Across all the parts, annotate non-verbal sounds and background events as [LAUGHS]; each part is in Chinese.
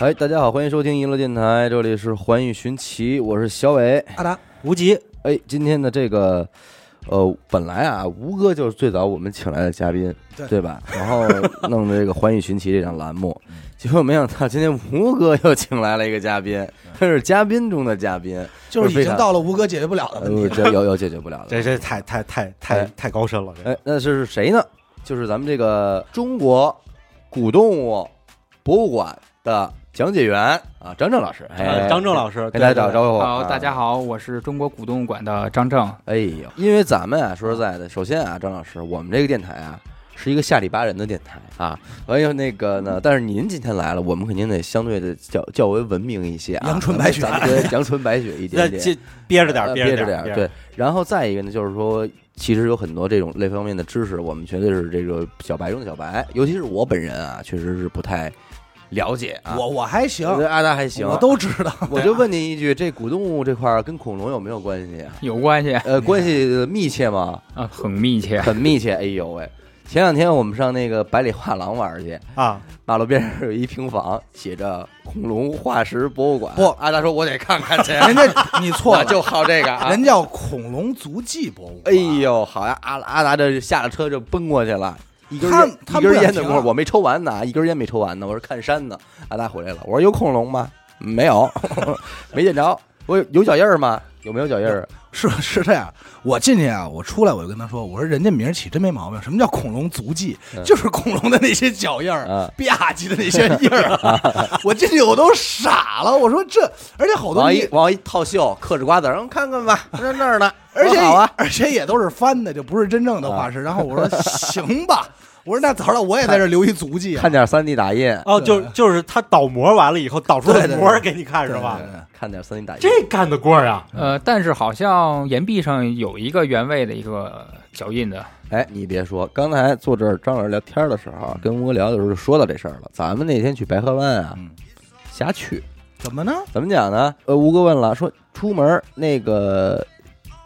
哎，大家好，欢迎收听娱乐电台，这里是环宇寻奇，我是小伟。阿达，无极，哎，今天的这个，呃，本来啊，吴哥就是最早我们请来的嘉宾，对对吧？然后弄的这个环宇寻奇这档栏目，[LAUGHS] 结果没想到今天吴哥又请来了一个嘉宾，他是嘉宾中的嘉宾，就是已经到了吴哥解决不了的问呃，题。这有有解决不了的。这这太太太太哎太高深了，这哎，那是谁呢？就是咱们这个中国古动物博物馆的讲解员啊，张正老师。哎，呃张正老师给大家打个。招呼。好，啊大家。好，我是中国古动物馆的张正。哎呦，因为咱们啊，说实在的，首先啊，张老师，我们这个电台啊。是一个下里巴人的电台啊，哎呦那个呢，但是您今天来了，我们肯定得相对的较较为文明一些啊，阳春白雪对阳春白雪一点点，憋着点呃儿，着点儿，憋着点，对。然后再一个呢，就是说，其实有很多这种类方面的知识，我们绝对是这个小白中的小白，尤其是我本人啊，确实是不太了解啊。我我还行我觉，得阿达还行，我都知道。[LAUGHS] 我就问您一句，这古动物这块儿跟恐龙有没有关系啊？有关系呃，关系密切吗？啊，很密切。[LAUGHS] 很密切。哎呦喂！前两天我们上那个百里画廊玩去，啊，马路边上有一平房，写着“恐龙化石博物馆”。不阿达说：“我得看看去。[LAUGHS] ”人家你错了，就好这个啊。人叫恐龙足迹博物哎馆。呦，好呀！阿阿达这下了车就奔过去了，一根他烟一根他不想停啊烟的功夫，我没抽完呢，一根烟没抽完呢。我是看山呢，阿达回来了，我说有恐龙吗？没有，[LAUGHS] 没见着。我有有脚印儿吗？有没有脚印儿？[LAUGHS] 是是这样，我进去啊，我出来我就跟他说，我说人家名起真没毛病，什么叫恐龙足迹？嗯就是恐龙的那些脚印儿啊，吧唧的那些印儿。[LAUGHS] 我进去我都傻了，我说这，而且好多你往一往一套袖，嗑着瓜子儿，让看看吧，在那儿呢。而且而且也都是翻的，就不是真正的化石。然后我说行吧，我说那走了，我也在这留一足迹啊。看点三 D 打印，哦，就就是他倒模完了以后，倒出来模给你看是吧对？对对看点三 D 打印。这干得过啊！呃，但是好像岩壁上有一个原位的一个脚印的。哎，你别说，刚才坐这儿张老师聊天的时候啊，跟吴哥聊的时候就说到这事儿了。咱们那天去白河湾啊嗯，瞎去，怎么呢？怎么讲呢？呃，吴哥问了，说出门那个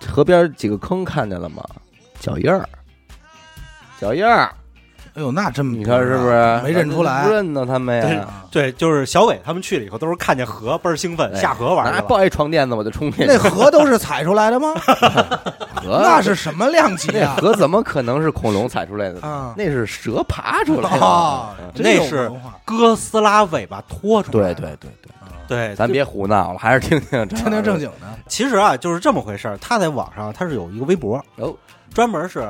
河边几个坑看见了吗？脚印儿，脚印儿，哎呦，那真你看是不是？没认出来不认得他们呀？对，就是小伟他们去了以后，都是看见河倍儿兴奋，哎下河玩去了。抱一床垫子我就冲进去。那河都是踩出来的吗？[LAUGHS] 河那是什么量级啊？那河怎么可能是恐龙踩出来的？啊那是蛇爬出来的。那是哥斯拉尾巴拖出来的。对对对对，对，咱别胡闹了，还是听听听听正经的。其实啊，就是这么回事儿。他在网上他是有一个微博，哦，专门是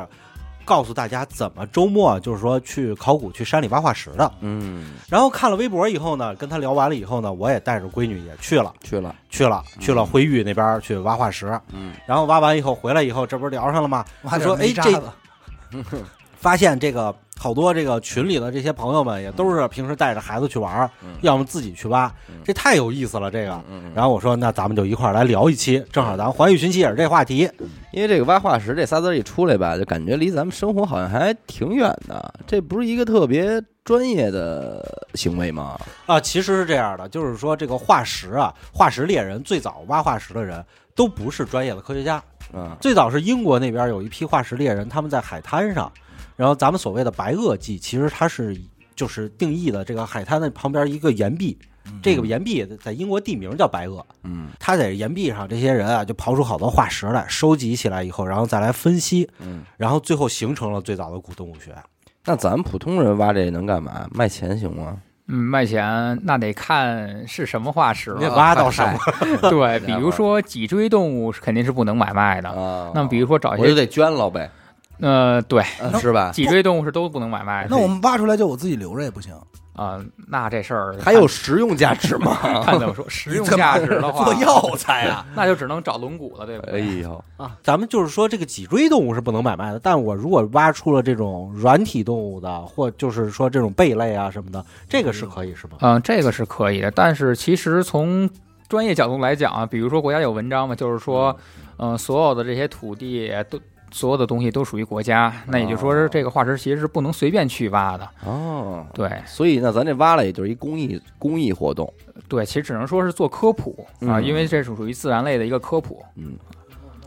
告诉大家怎么周末就是说去考古、去山里挖化石的。嗯，然后看了微博以后呢，跟他聊完了以后呢，我也带着闺女也去了，去了，去了，去了辉玉那边去挖化石。嗯，然后挖完以后回来以后，这不是聊上了吗？挖他说：“哎，这点煤渣子 [LAUGHS] 发现这个好多这个群里的这些朋友们也都是平时带着孩子去玩要么自己去挖嗯，这太有意思了。这个。嗯，然后我说，那咱们就一块儿来聊一期，正好咱环宇寻奇也是这话题。因为这个挖化石这仨字儿一出来吧，就感觉离咱们生活好像还挺远的。这不是一个特别专业的行为吗？啊，其实是这样的，就是说这个化石啊，化石猎人最早挖化石的人都不是专业的科学家，嗯，最早是英国那边有一批化石猎人，他们在海滩上，然后咱们所谓的白垩纪，其实它是就是定义的这个海滩的旁边一个岩壁，这个岩壁在英国地名叫白垩，嗯他在岩壁上这些人啊就刨出好多化石来，收集起来以后，然后再来分析，嗯，然后最后形成了最早的古动物学。那咱们普通人挖这能干嘛？卖钱行吗？嗯，卖钱那得看是什么化石了。挖到什么？[LAUGHS] [LAUGHS] 对，比如说脊椎动物是肯定是不能买卖的。啊？那么比如说找一些，我就得捐了呗，呃，对，啊是吧？脊椎动物是都不能买卖的。那我们挖出来就我自己留着也不行。啊、那这事儿还有实用价值吗？[LAUGHS] 看怎么说，[LAUGHS] 实用价值的话，做药材啊，那就只能找龙骨了，对不哎对？呦，啊，咱们就是说这个脊椎动物是不能买卖的，但我如果挖出了这种软体动物的，或就是说这种贝类啊什么的，这个是可以是吗？嗯、这个是可以的，但是其实从专业角度来讲啊，比如说国家有文章嘛，就是说，嗯、所有的这些土地都。所有的东西都属于国家，那也就是说，是这个化石其实是不能随便去挖的。哦，对所以那咱这挖了也就是一公益公益活动，对，其实只能说是做科普啊，嗯因为这是属于自然类的一个科普。嗯，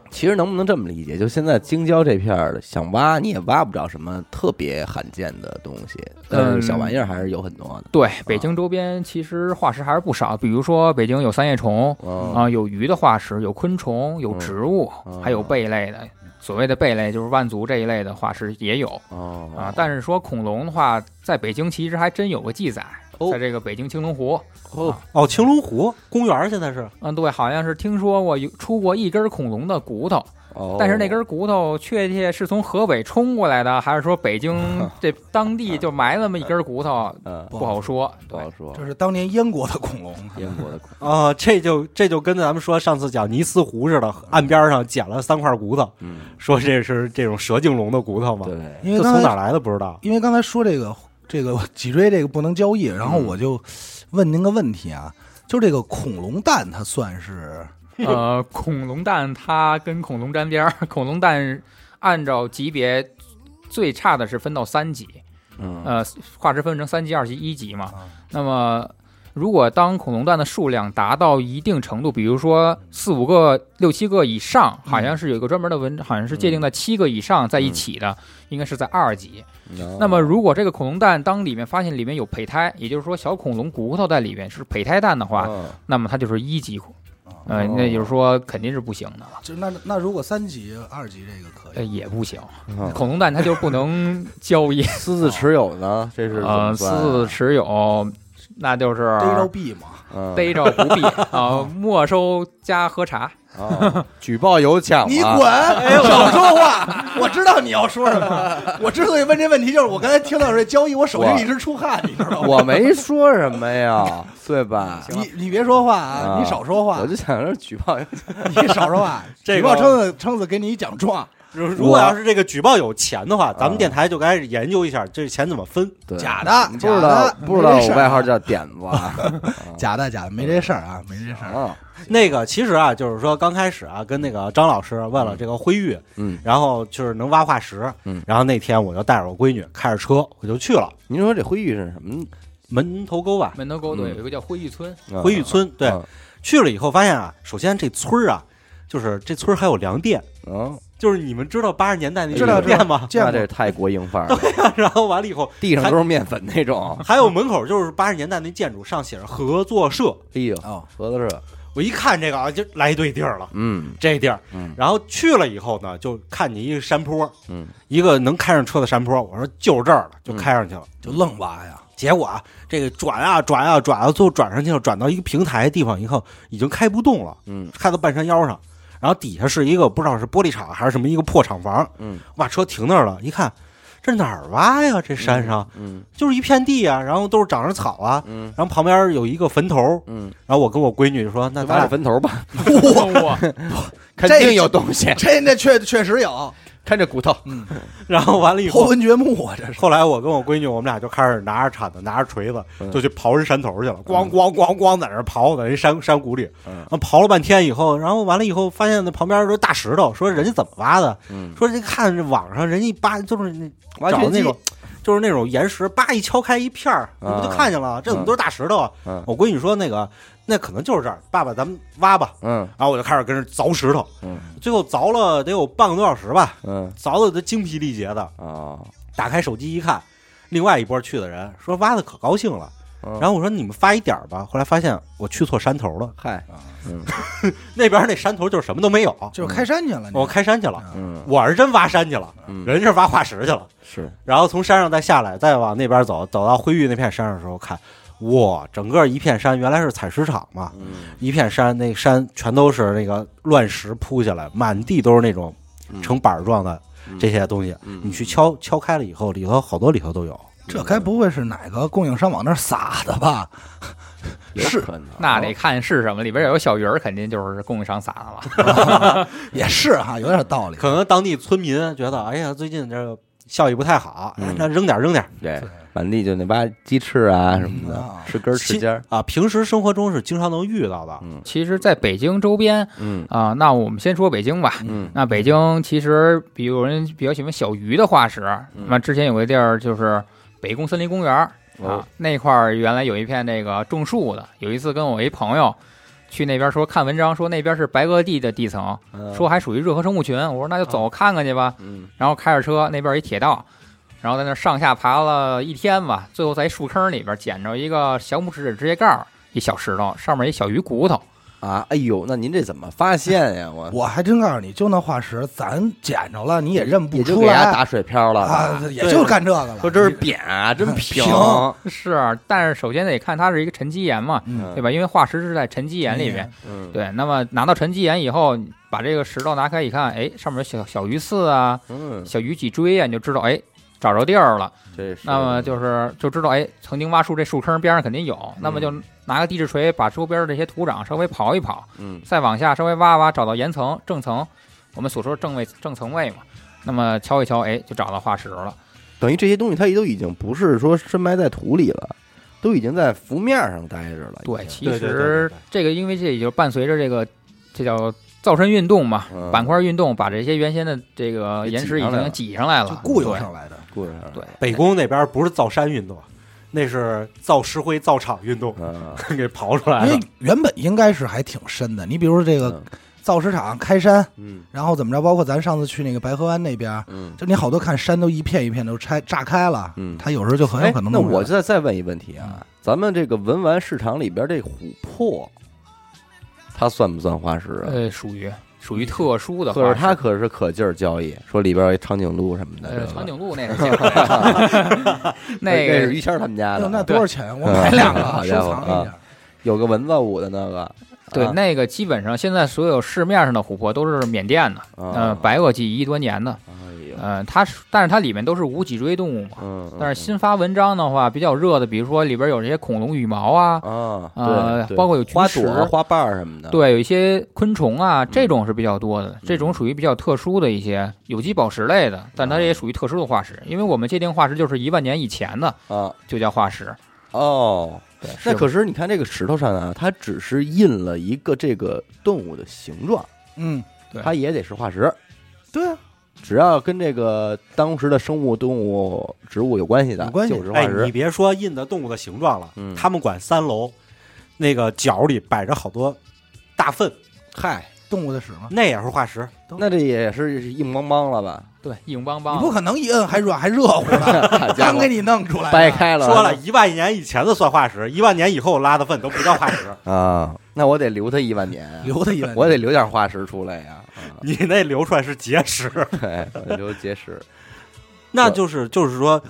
其实能不能这么理解？就现在京郊这片儿的，想挖你也挖不着什么特别罕见的东西，但是嗯小玩意儿还是有很多的。对，北京周边其实化石还是不少，比如说北京有三叶虫嗯啊，有鱼的化石，有昆虫，有植物，嗯还有贝类的。所谓的贝类就是万族这一类的化石也有哦。啊，但是说恐龙的话，在北京其实还真有个记载，哦。在这个北京青龙湖，哦。哦，青龙湖公园儿现在是。嗯，对，好像是听说过有出过一根恐龙的骨头，哦，但是那根骨头确切是从河北冲过来的，还是说北京 [LAUGHS] 这当地就埋那么一根骨头，[LAUGHS] 嗯。不好说。对不好，说。这，是当年燕国的恐龙，英国的恐龙。啊，[LAUGHS] 这就这就跟咱们说上次讲尼斯湖似的，岸边上捡了三块骨头，嗯。说这是这种蛇颈龙的骨头嘛，对，因为从哪来的不知道。因为刚才说这个这个脊椎这个不能交易，然后我就问您个问题啊，就这个恐龙蛋它算是 [LAUGHS] 呃，恐龙蛋它跟恐龙沾边儿，恐龙蛋按照级别最差的是分到三级，嗯。呃，化石分成三级、二级、一级嘛。啊。那么，如果当恐龙蛋的数量达到一定程度，比如说四五个、六七个以上，好像是有一个专门的文，好像是界定在七个以上在一起的，应该是在二级。哦那么，如果这个恐龙蛋当里面发现里面有胚胎，也就是说小恐龙骨头在里面是胚胎蛋的话，嗯。那么它就是一级恐，呃，哦那就是说肯定是不行的了。就那那如果三级、二级这个可呃，以，也不行，嗯恐龙蛋它就不能交易。[LAUGHS] 私自持有呢，这是私自持有，那就是逮着毙嘛。嗯逮着不毙 [LAUGHS] 啊，没收加喝茶。哦举报有奖你啊滚！少说话！我知道你要说什么。[LAUGHS] 我之所以问这问题，就是我刚才听到这交易，我手心一直出汗，你知道吗？我 [LAUGHS] 没说什么呀，对吧？你你别说话啊，啊你少说话我，就想着举报有奖，你少说话。[LAUGHS] 这个举报撑子撑子给你一奖状，如如果要是这个举报有钱的话，咱啊们电台就该研究一下这钱怎么分。对假的你不知道假的不知道我外号叫点子啊 [LAUGHS] 假的假的，没这事儿啊，没这事儿。啊，那个其实啊，就是说刚开始啊，跟那个张老师问了这个灰玉，嗯，然后就是能挖化石，嗯然后那天我就带着我闺女开着车我就去了您说这灰玉是什么？门头沟吧，门头沟对嗯有一个叫灰玉村，啊灰玉村。对，啊去了以后发现啊，首先这村儿啊，就是这村儿还有粮店，嗯，就是你们知道八十年代那知道店吗？那这泰国营范儿了，然后完了以后，地上都是面粉那种。还有门口就是八十年代那建筑上写着合作社，哎呦，哦，合作社，我一看这个啊，就来对地儿了。嗯这地儿，嗯然后去了以后呢，就看见一个山坡，嗯，一个能开上车的山坡。我说就是这儿了，就开上去了。就愣挖呀。结果啊，这个转啊转啊转啊，最后转上去了，转到一个平台地方以后，已经开不动了，嗯开到半山腰上，然后底下是一个不知道是玻璃厂还是什么一个破厂房，嗯。我把车停那儿了，一看这哪儿挖呀？这山上、嗯就是一片地啊，然后都是长着草啊，嗯。然后旁边有一个坟头，嗯，然后我跟我闺女就说，那咱俩坟头吧，[LAUGHS] 哇，肯定有东西，这那确确实有看这骨头，然后完了以后。后文掘墓啊，这是。后来我跟我闺女，我们俩就开始拿着铲子，拿着锤子，嗯。就去刨人山头去了，咣咣咣咣在那儿刨，在人山山谷里，嗯。刨了半天以后，然后完了以后，发现那旁边都是大石头，说人家怎么挖的？嗯，说这看这网上人家扒就是那找的那种，就是那种岩石，叭一敲开一片儿，你不就啊看见了？这怎么都是大石头我闺女说那个那可能就是这儿，爸爸咱们挖吧。嗯然后我就开始跟着凿石头，嗯最后凿了得有半个多小时吧，嗯凿的都精疲力竭的。啊，打开手机一看，另外一波去的人说挖的可高兴了。然然后我说你们发一点儿吧，后来发现我去错山头了，嗨，嗯 [LAUGHS] 那边那山头就是什么都没有，[LAUGHS] 就是开山去了，你我开山去了。嗯我是真挖山去了，嗯，人是挖化石去了。是然后从山上再下来，再往那边走，走到灰玉那片山上的时候，看，哇，整个一片山原来是采石场嘛，嗯一片山，那山全都是那个乱石铺下来，满地都是那种嗯成板儿状的这些东西。嗯你去敲敲开了以后，里头好多里头都有。这该不会是哪个供应商往那儿撒的吧？是那得看是什么，里边有小鱼儿，肯定就是供应商撒的了。[LAUGHS] 也是哈，有点道理。可能当地村民觉得，哎呀，最近这个效益不太好，那扔点儿扔点儿。对，满地就那挖鸡翅啊什么的啊，吃根儿吃尖儿，啊，平时生活中是经常能遇到的。嗯其实，在北京周边嗯啊、那我们先说北京吧。嗯那北京其实，比如有人比较喜欢小鱼的化石，嗯那之前有个地儿就是北宫森林公园啊，那块儿原来有一片那个种树的。有一次跟我一朋友去那边说看文章，说那边是白垩纪的地层，嗯说还属于热河生物群。我说那就走看看去吧。嗯然后开着车，那边一铁道，然后在那上下爬了一天吧，最后在一树坑里边捡着一个小拇指指甲盖儿，一小石头，上面一小鱼骨头。啊，哎呦，那您这怎么发现呀？我我还真告诉你，就那化石，咱捡着了，你也认不也就出来给它打水漂了啊，[LAUGHS] 也就干这个了。说这是扁啊，真平，平是，但是首先得看它是一个沉积岩嘛，嗯，对吧？因为化石是在沉积岩里面。嗯，对，那么拿到沉积岩以后，把这个石头拿开一看，哎，上面有小小鱼刺啊，嗯，小鱼脊椎啊，你就知道，哎，找着地儿了。这是那么就是就知道，哎，曾经挖树这树坑边上肯定有，那么就拿个地质锤把周边的这些土壤稍微刨一刨，嗯再往下稍微挖挖，找到岩层正层，我们所说的正位正层位嘛。那么敲一敲，哎，就找到化石了。等于这些东西它也都已经不是说深埋在土里了，都已经在浮面上待着了。对，其实这个因为这也就伴随着这个这叫造山运动嘛，嗯板块运动把这些原先的这个岩石已挤上来了经挤上来就了，固有上来的。故事上对北宫那边不是造山运动，那是造石灰造厂运动，嗯，[LAUGHS] 给刨出来了因为。原本应该是还挺深的。你比如说这个嗯造石厂开山，嗯然后怎么着，包括咱上次去那个白河湾那边，嗯就你好多看山都一片一片都拆炸开了，嗯它有时候就很有可能哎那我再再问一问题啊，咱们这个文玩市场里边这琥珀，它算不算化石啊？呃，属于属于特殊的可是化石。它可是可劲儿交易，说里边有一长颈鹿什么的，长颈鹿那是见过的那个是于谦他们家的，那多少钱？我买两个 [LAUGHS] 收藏一下。有个蚊子舞的那个，[LAUGHS] 对啊那个基本上现在所有市面上的琥珀都是缅甸的，嗯呃，白垩纪一亿多年的，呃，它是但是它里面都是无脊椎动物嘛。嗯，但是新发文章的话，比较热的，比如说里边有这些恐龙羽毛啊，啊，呃对，包括有菊花石朵、花瓣儿什么的，对，有一些昆虫啊，嗯这种是比较多的，这种属于比较特殊的一些有机宝石类的，但它也属于特殊的化石，因为我们界定化石就是一万年以前的啊，就叫化石。哦，对，那可是你看这个石头上啊，它只是印了一个这个动物的形状，嗯，对它也得是化石。对啊，只要跟这个当时的生物、动物、植物有关系的，有关系哎，就是化石你。别说印的动物的形状了，嗯他们管三楼那个角里摆着好多大粪，嗨，动物的屎嘛，那也是化石。那这也是硬邦邦了吧？对，硬邦邦你。不可能一摁还软还热乎的，[LAUGHS] 好家伙刚给，你弄出来，掰开了，说了一万年以前的算化石，一万年以后拉的粪都不叫化石。啊，那我得留它一万年啊，留它一万年，我得留点化石出来呀。啊你那流出来是结石，对，[LAUGHS] 我得留结石。[LAUGHS] 那就是就是说，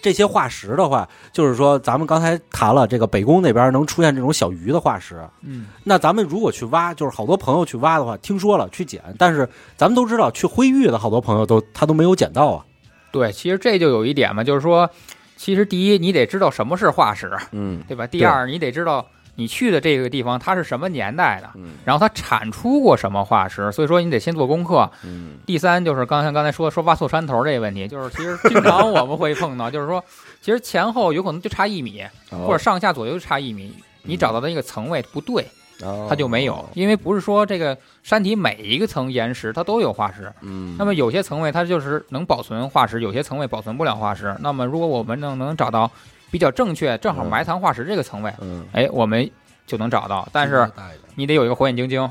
这些化石的话，就是说咱们刚才谈了这个北宫那边能出现这种小鱼的化石，嗯，那咱们如果去挖，就是好多朋友去挖的话，听说了去捡，但是咱们都知道去灰玉的好多朋友都他都没有捡到啊。对，其实这就有一点嘛，就是说，其实第一你得知道什么是化石，嗯对吧？第二你得知道你去的这个地方它是什么年代的，嗯。然后它产出过什么化石，所以说你得先做功课。嗯。第三就是刚才刚才说说挖错山头这个问题，[LAUGHS] 就是其实经常我们会碰到，[LAUGHS] 就是说其实前后有可能就差一米，哦。或者上下左右就差一米，你找到的那个层位不对，哦。它就没有，因为不是说这个山体每一个层岩石它都有化石，嗯，那么有些层位它就是能保存化石，有些层位保存不了化石。那么如果我们能能找到比较正确、正好嗯埋藏化石这个层位，嗯，哎，我们就能找到。但是你得有一个火眼金睛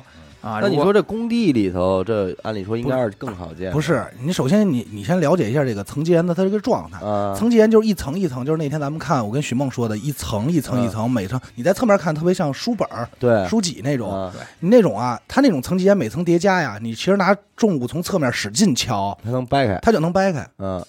啊。那你说这工地里头，这按理说应该是更好见，不是你首先你你先了解一下这个层积岩的它这个状态。啊？层积岩就是一层一层，就是那天咱们看我跟许梦说的，一层一层一层，每层你在侧面看特别像书本儿、对，书籍那种。啊，你那种啊，它那种层积岩每层叠加呀，你其实拿重物从侧面使劲敲，它能掰开，它就能掰开。嗯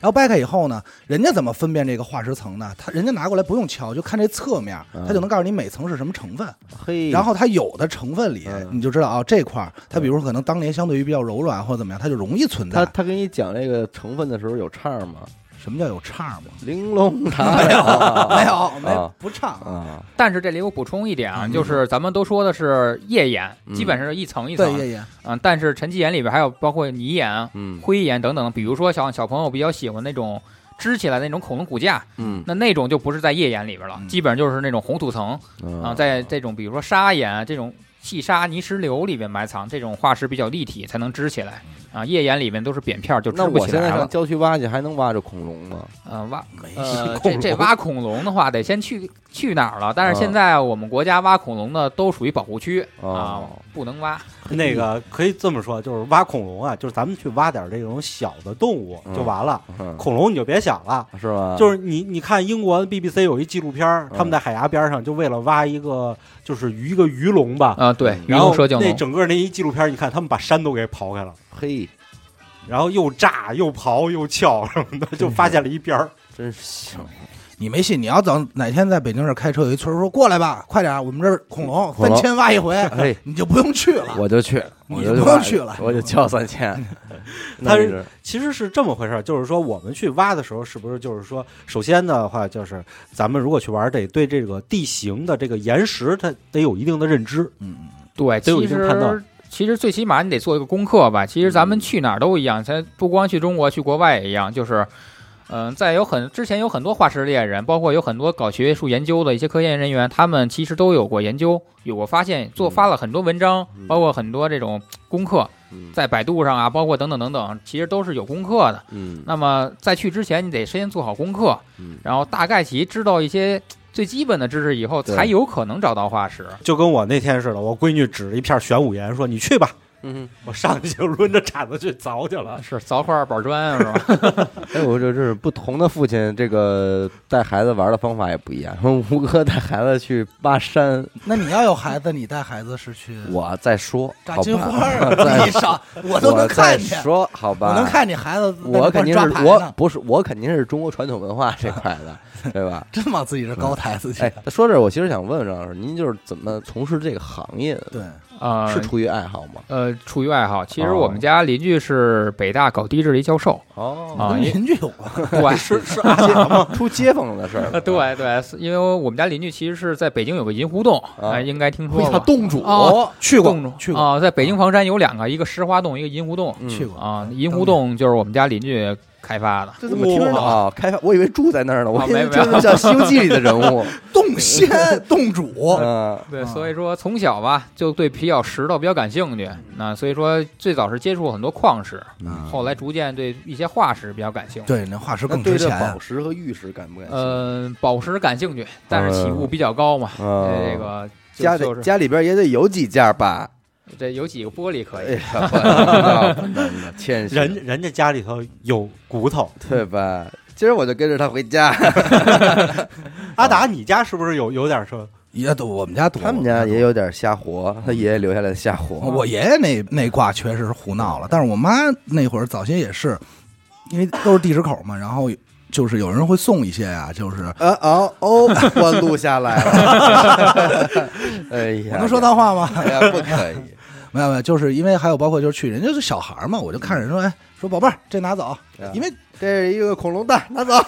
然后掰开以后呢，人家怎么分辨这个化石层呢？他人家拿过来不用敲，就看这侧面，嗯他就能告诉你每层是什么成分。嘿，然后它有的成分里嗯，你就知道啊，这块儿它比如说可能当年相对于比较柔软或者怎么样，它就容易存在。他他给你讲这个成分的时候有唱吗？什么叫有唱吗？玲珑塔。没有，没没有，没啊不唱。啊，但是这里我补充一点啊，嗯。就是咱们都说的是页岩，嗯。基本上是一层一对，层，爷爷，嗯，但是沉积岩里边还有包括泥岩、嗯。灰岩等等，比如说小小朋友比较喜欢那种支起来的那种恐龙骨架，嗯。那那种就不是在页岩里边了，嗯。基本上就是那种红土层。嗯啊，在这种比如说砂岩啊这种细沙泥石流里边埋藏，这种化石比较立体，才能支起来啊。页岩里面都是扁片儿，就支那不我现在上起来了。郊区挖去，还能挖着恐龙吗？呃，挖没呃，恐龙这这挖恐龙的话，得先去去哪儿了？但是现在我们国家挖恐龙的都属于保护区啊哦，不能挖。那个 [LAUGHS] 可以这么说，就是挖恐龙啊，就是咱们去挖点这种小的动物就完了。嗯，恐龙你就别想了，是吧？就是你你看英国 BBC 有一纪录片他们在海牙边上就为了挖一个就是鱼一个鱼龙吧，啊，对，鱼然后龙蛇颈龙，那整个那一纪录片儿，你看他们把山都给刨开了，嘿，然后又炸又刨又撬什么的，就发现了一边儿。真是行。你没信，你要等哪天在北京这儿开车，有一村儿说过来吧，快点儿，我们这儿恐龙三千挖一回，哎，你就不用去了。我就去，你我就不用去了 [LAUGHS] 我就交三千。[LAUGHS] 他是其实是这么回事儿，就是说我们去挖的时候，是不是就是说，首先的话就是咱们如果去玩，得对这个地形的这个岩石，它得有一定的认知。嗯，对，得有一定判断实其实最起码你得做一个功课吧。其实咱们去哪儿都一样，咱不光去中国，去国外也一样，就是。嗯，在有很之前有很多化石猎人，包括有很多搞学术研究的一些科研人员，他们其实都有过研究，有过发现，做发了很多文章，嗯包括很多这种功课，嗯在百度上啊，包括等等等等，其实都是有功课的。嗯那么在去之前，你得先做好功课，嗯然后大概其知道一些最基本的知识以后，才有可能找到化石。就跟我那天似的，我闺女指着一片玄武岩说：“你去吧。嗯，”我上去就抡着铲子去凿去了。是凿块板砖是吧？[LAUGHS] 哎，我这这是不同的父亲，这个带孩子玩的方法也不一样。说 [LAUGHS] 吴哥带孩子去挖山，那你要有孩子，你带孩子是去我再说，炸金花儿 [LAUGHS] 再啊？你少，我都能看见，说好吧？我能看你孩子我肯定是我不是我肯定是中国传统文化这块的，对吧？真往自己这高抬自己哎。，说这，我其实想问问张老师，您就是怎么从事这个行业的？对，呃，是出于爱好吗？呃出于爱好。其实哦我们家邻居是北大搞地质的一教授哦啊，跟邻居有关。[LAUGHS] 对是是阿达吗？出街坊的事儿。[LAUGHS] 呃对对，是因为我们家邻居其实是在北京有个银湖洞，啊哎，应该听说过。他洞主哦去过洞主去过啊，在北京房山有两个，一个石花洞，一个银湖洞嗯去过啊。银湖洞就是我们家邻居开发的。这怎么听着啊？开发，我以为住在那儿呢，我以为啊没没有听着像《西游记》里的人物。[LAUGHS] 洞仙洞主，嗯，对，啊所以说从小吧就对比较石头比较感兴趣，那所以说最早是接触很多矿石，后来逐渐对一些化石比较感兴趣。对，那化石更值钱啊宝。石和玉石感不感兴趣？呃，宝石感兴趣，但是起步比较高嘛，这个就家里家里边也得有几件吧？这有几个玻璃可哎以。呀，不能 [LAUGHS] 不能的，谦虚，[LAUGHS] 人人家家里头有骨头。对吧？今儿我就跟着他回家，[LAUGHS] 阿达，你家是不是有有点说？也都我们家多，他们家也有点瞎活，他爷爷留下来的瞎活。我爷爷那那卦确实是胡闹了，但是我妈那会儿早些也是，因为都是地址口嘛，然后就是有人会送一些啊、就是呃哦哦，我录下来了。哎呀，我能说脏话吗？哎呀，不可以。没有没有，就是因为还有包括就是去人家是小孩儿嘛，我就看着人说，哎，说宝贝儿这拿走，因为这是一个恐龙蛋，拿走。[LAUGHS]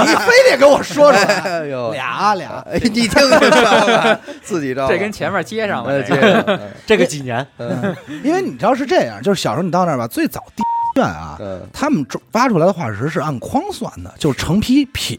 你非得跟我说出来，哎呦，俩俩，哎，你听听，[LAUGHS] 自己招。这跟前面接上呃了，这个接着，这个几年？因为你知道是这样，就是小时候你到那儿吧，最早地院啊，嗯他们挖出来的化石是按筐算的，就是成批撇。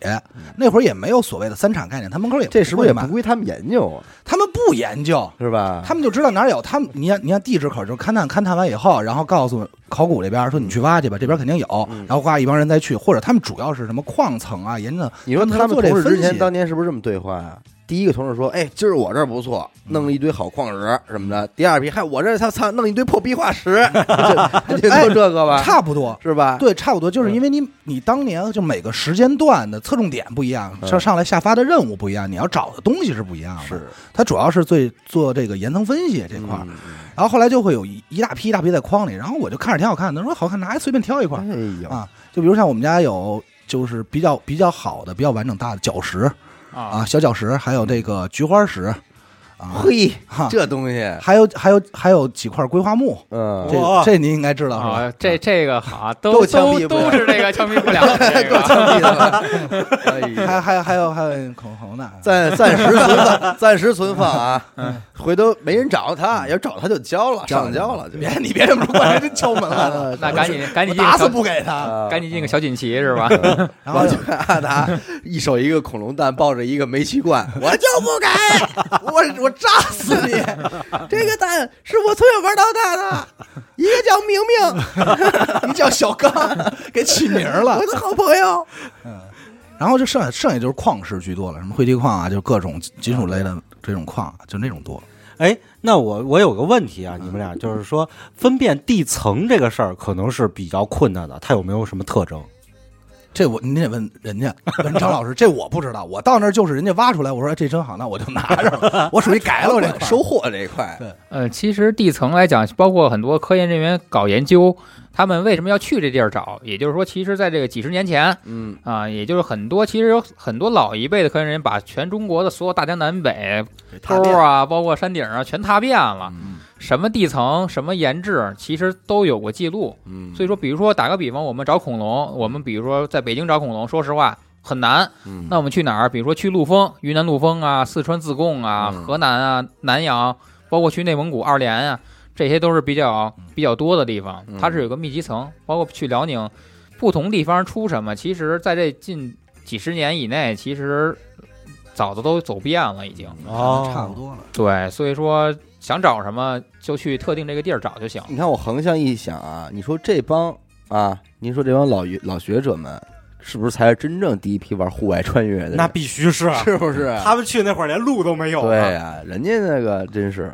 那会儿也没有所谓的三产概念，他门口也这是不是也不归他们研究啊？他们不研究，是吧？他们就知道哪儿有。他们你看你看地质口就是勘探，勘探完以后，然后告诉考古这边说你去挖去吧，这边肯定有。嗯然后挖一帮人再去，或者他们主要是什么矿层啊研究。你说他们做这同事之前分析当年是不是这么对话呀？第一个同事说：“哎，今儿我这儿不错，弄了一堆好矿石什么的。”第二批，嗨，我这儿他操弄一堆破壁化石，[LAUGHS] 就就这个吧，差不多，是吧？对，差不多，就是因为你你当年就每个时间段的侧重点不一样，嗯。上上来下发的任务不一样，你要找的东西是不一样的。是。它主要是最做这个岩层分析这块儿，然后后来就会有一一大批一大批在筐里，然后我就看着挺好看的，说好看拿随便挑一块儿。啊，就比如像我们家有就是比较比较好的、比较完整大的角石啊，小角石，还有这个菊花石啊，嘿，这东西，还有还有还有几块规划木，嗯，这这您应该知道是吧啊，？这这个好，都都枪毙都都是这个枪毙不了的 [LAUGHS] 这够个。枪毙的 [LAUGHS] 还还还有还有恐恐龙蛋，暂暂时存放，[LAUGHS] 暂时存放啊，回头没人找他，要找他就交了，上交了就。别你别这么说，真敲门了，那赶紧赶紧打死不给他。啊赶紧印个小锦旗是吧？然后就看阿达一手一个恐龙蛋，抱着一个煤气罐，我就不给，我我炸死你！[LAUGHS] 这个蛋是我从小玩到大的，一个叫明明，[LAUGHS] 一个叫小刚，给起名了，我的好朋友。嗯，然后就剩下剩下就是矿石居多了，什么灰地矿啊，就各种金属类的这种矿，就那种多。哎，那我我有个问题啊，你们俩就是说分辨地层这个事儿，可能是比较困难的，它有没有什么特征？这我你得问人家，问张老师，这我不知道。我到那儿就是人家挖出来，我说哎这真好，那我就拿着了。[LAUGHS] 我属于改了这块 [LAUGHS] 收获这一块，对呃，其实地层来讲，包括很多科研人员搞研究，他们为什么要去这地儿找？也就是说，其实在这个几十年前嗯啊，也就是很多其实有很多老一辈的科研人员把全中国的所有大江南北沟啊，包括山顶啊，全踏遍了。嗯什么地层、什么研制，其实都有过记录。嗯，所以说，比如说打个比方，我们找恐龙，我们比如说在北京找恐龙，说实话很难。嗯那我们去哪儿？比如说去陆丰、云南陆丰啊，四川自贡啊，嗯河南啊，南阳，包括去内蒙古二连啊，这些都是比较比较多的地方嗯。它是有个密集层，包括去辽宁，不同地方出什么，其实在这近几十年以内，其实早的都走遍了，已经。哦差不多了。对，所以说想找什么就去特定这个地儿找就行。你看我横向一想啊，你说这帮啊，您说这帮老老学者们，是不是才是真正第一批玩户外穿越的人？那必须是啊，是不是？他们去那会儿连路都没有啊。对呀、人家那个真是，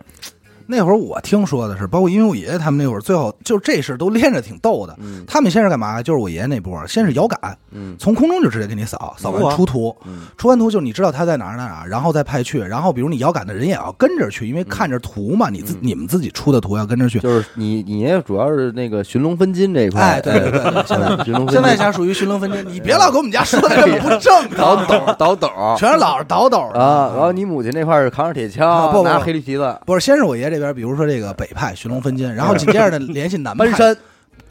那会儿我听说的是，包括因为我爷爷他们那会儿，最后就这事儿都练着挺逗的。嗯他们先是干嘛？就是我爷爷那波儿，先是遥感，嗯从空中就直接给你扫，扫完出图，嗯出完图就你知道他在哪儿哪儿哪儿，然后再派去，然后比如你遥感的人也要跟着去，因为看着图嘛，你自嗯你们自己出的图要跟着去。就是你你爷爷主要是那个寻龙分金这一块，哎，对对对对，[LAUGHS] 现在嗯寻龙分金现在家属于寻龙分金，你别老给我们家说的这么不正 [LAUGHS] 倒，斗倒斗全是老是倒斗的啊，然后你母亲那块是扛着铁锹，啊不不拿黑驴蹄子，不是，先是我爷这边，比如说这个北派寻龙分金，然后紧接着呢 [LAUGHS] 联系南派，搬山，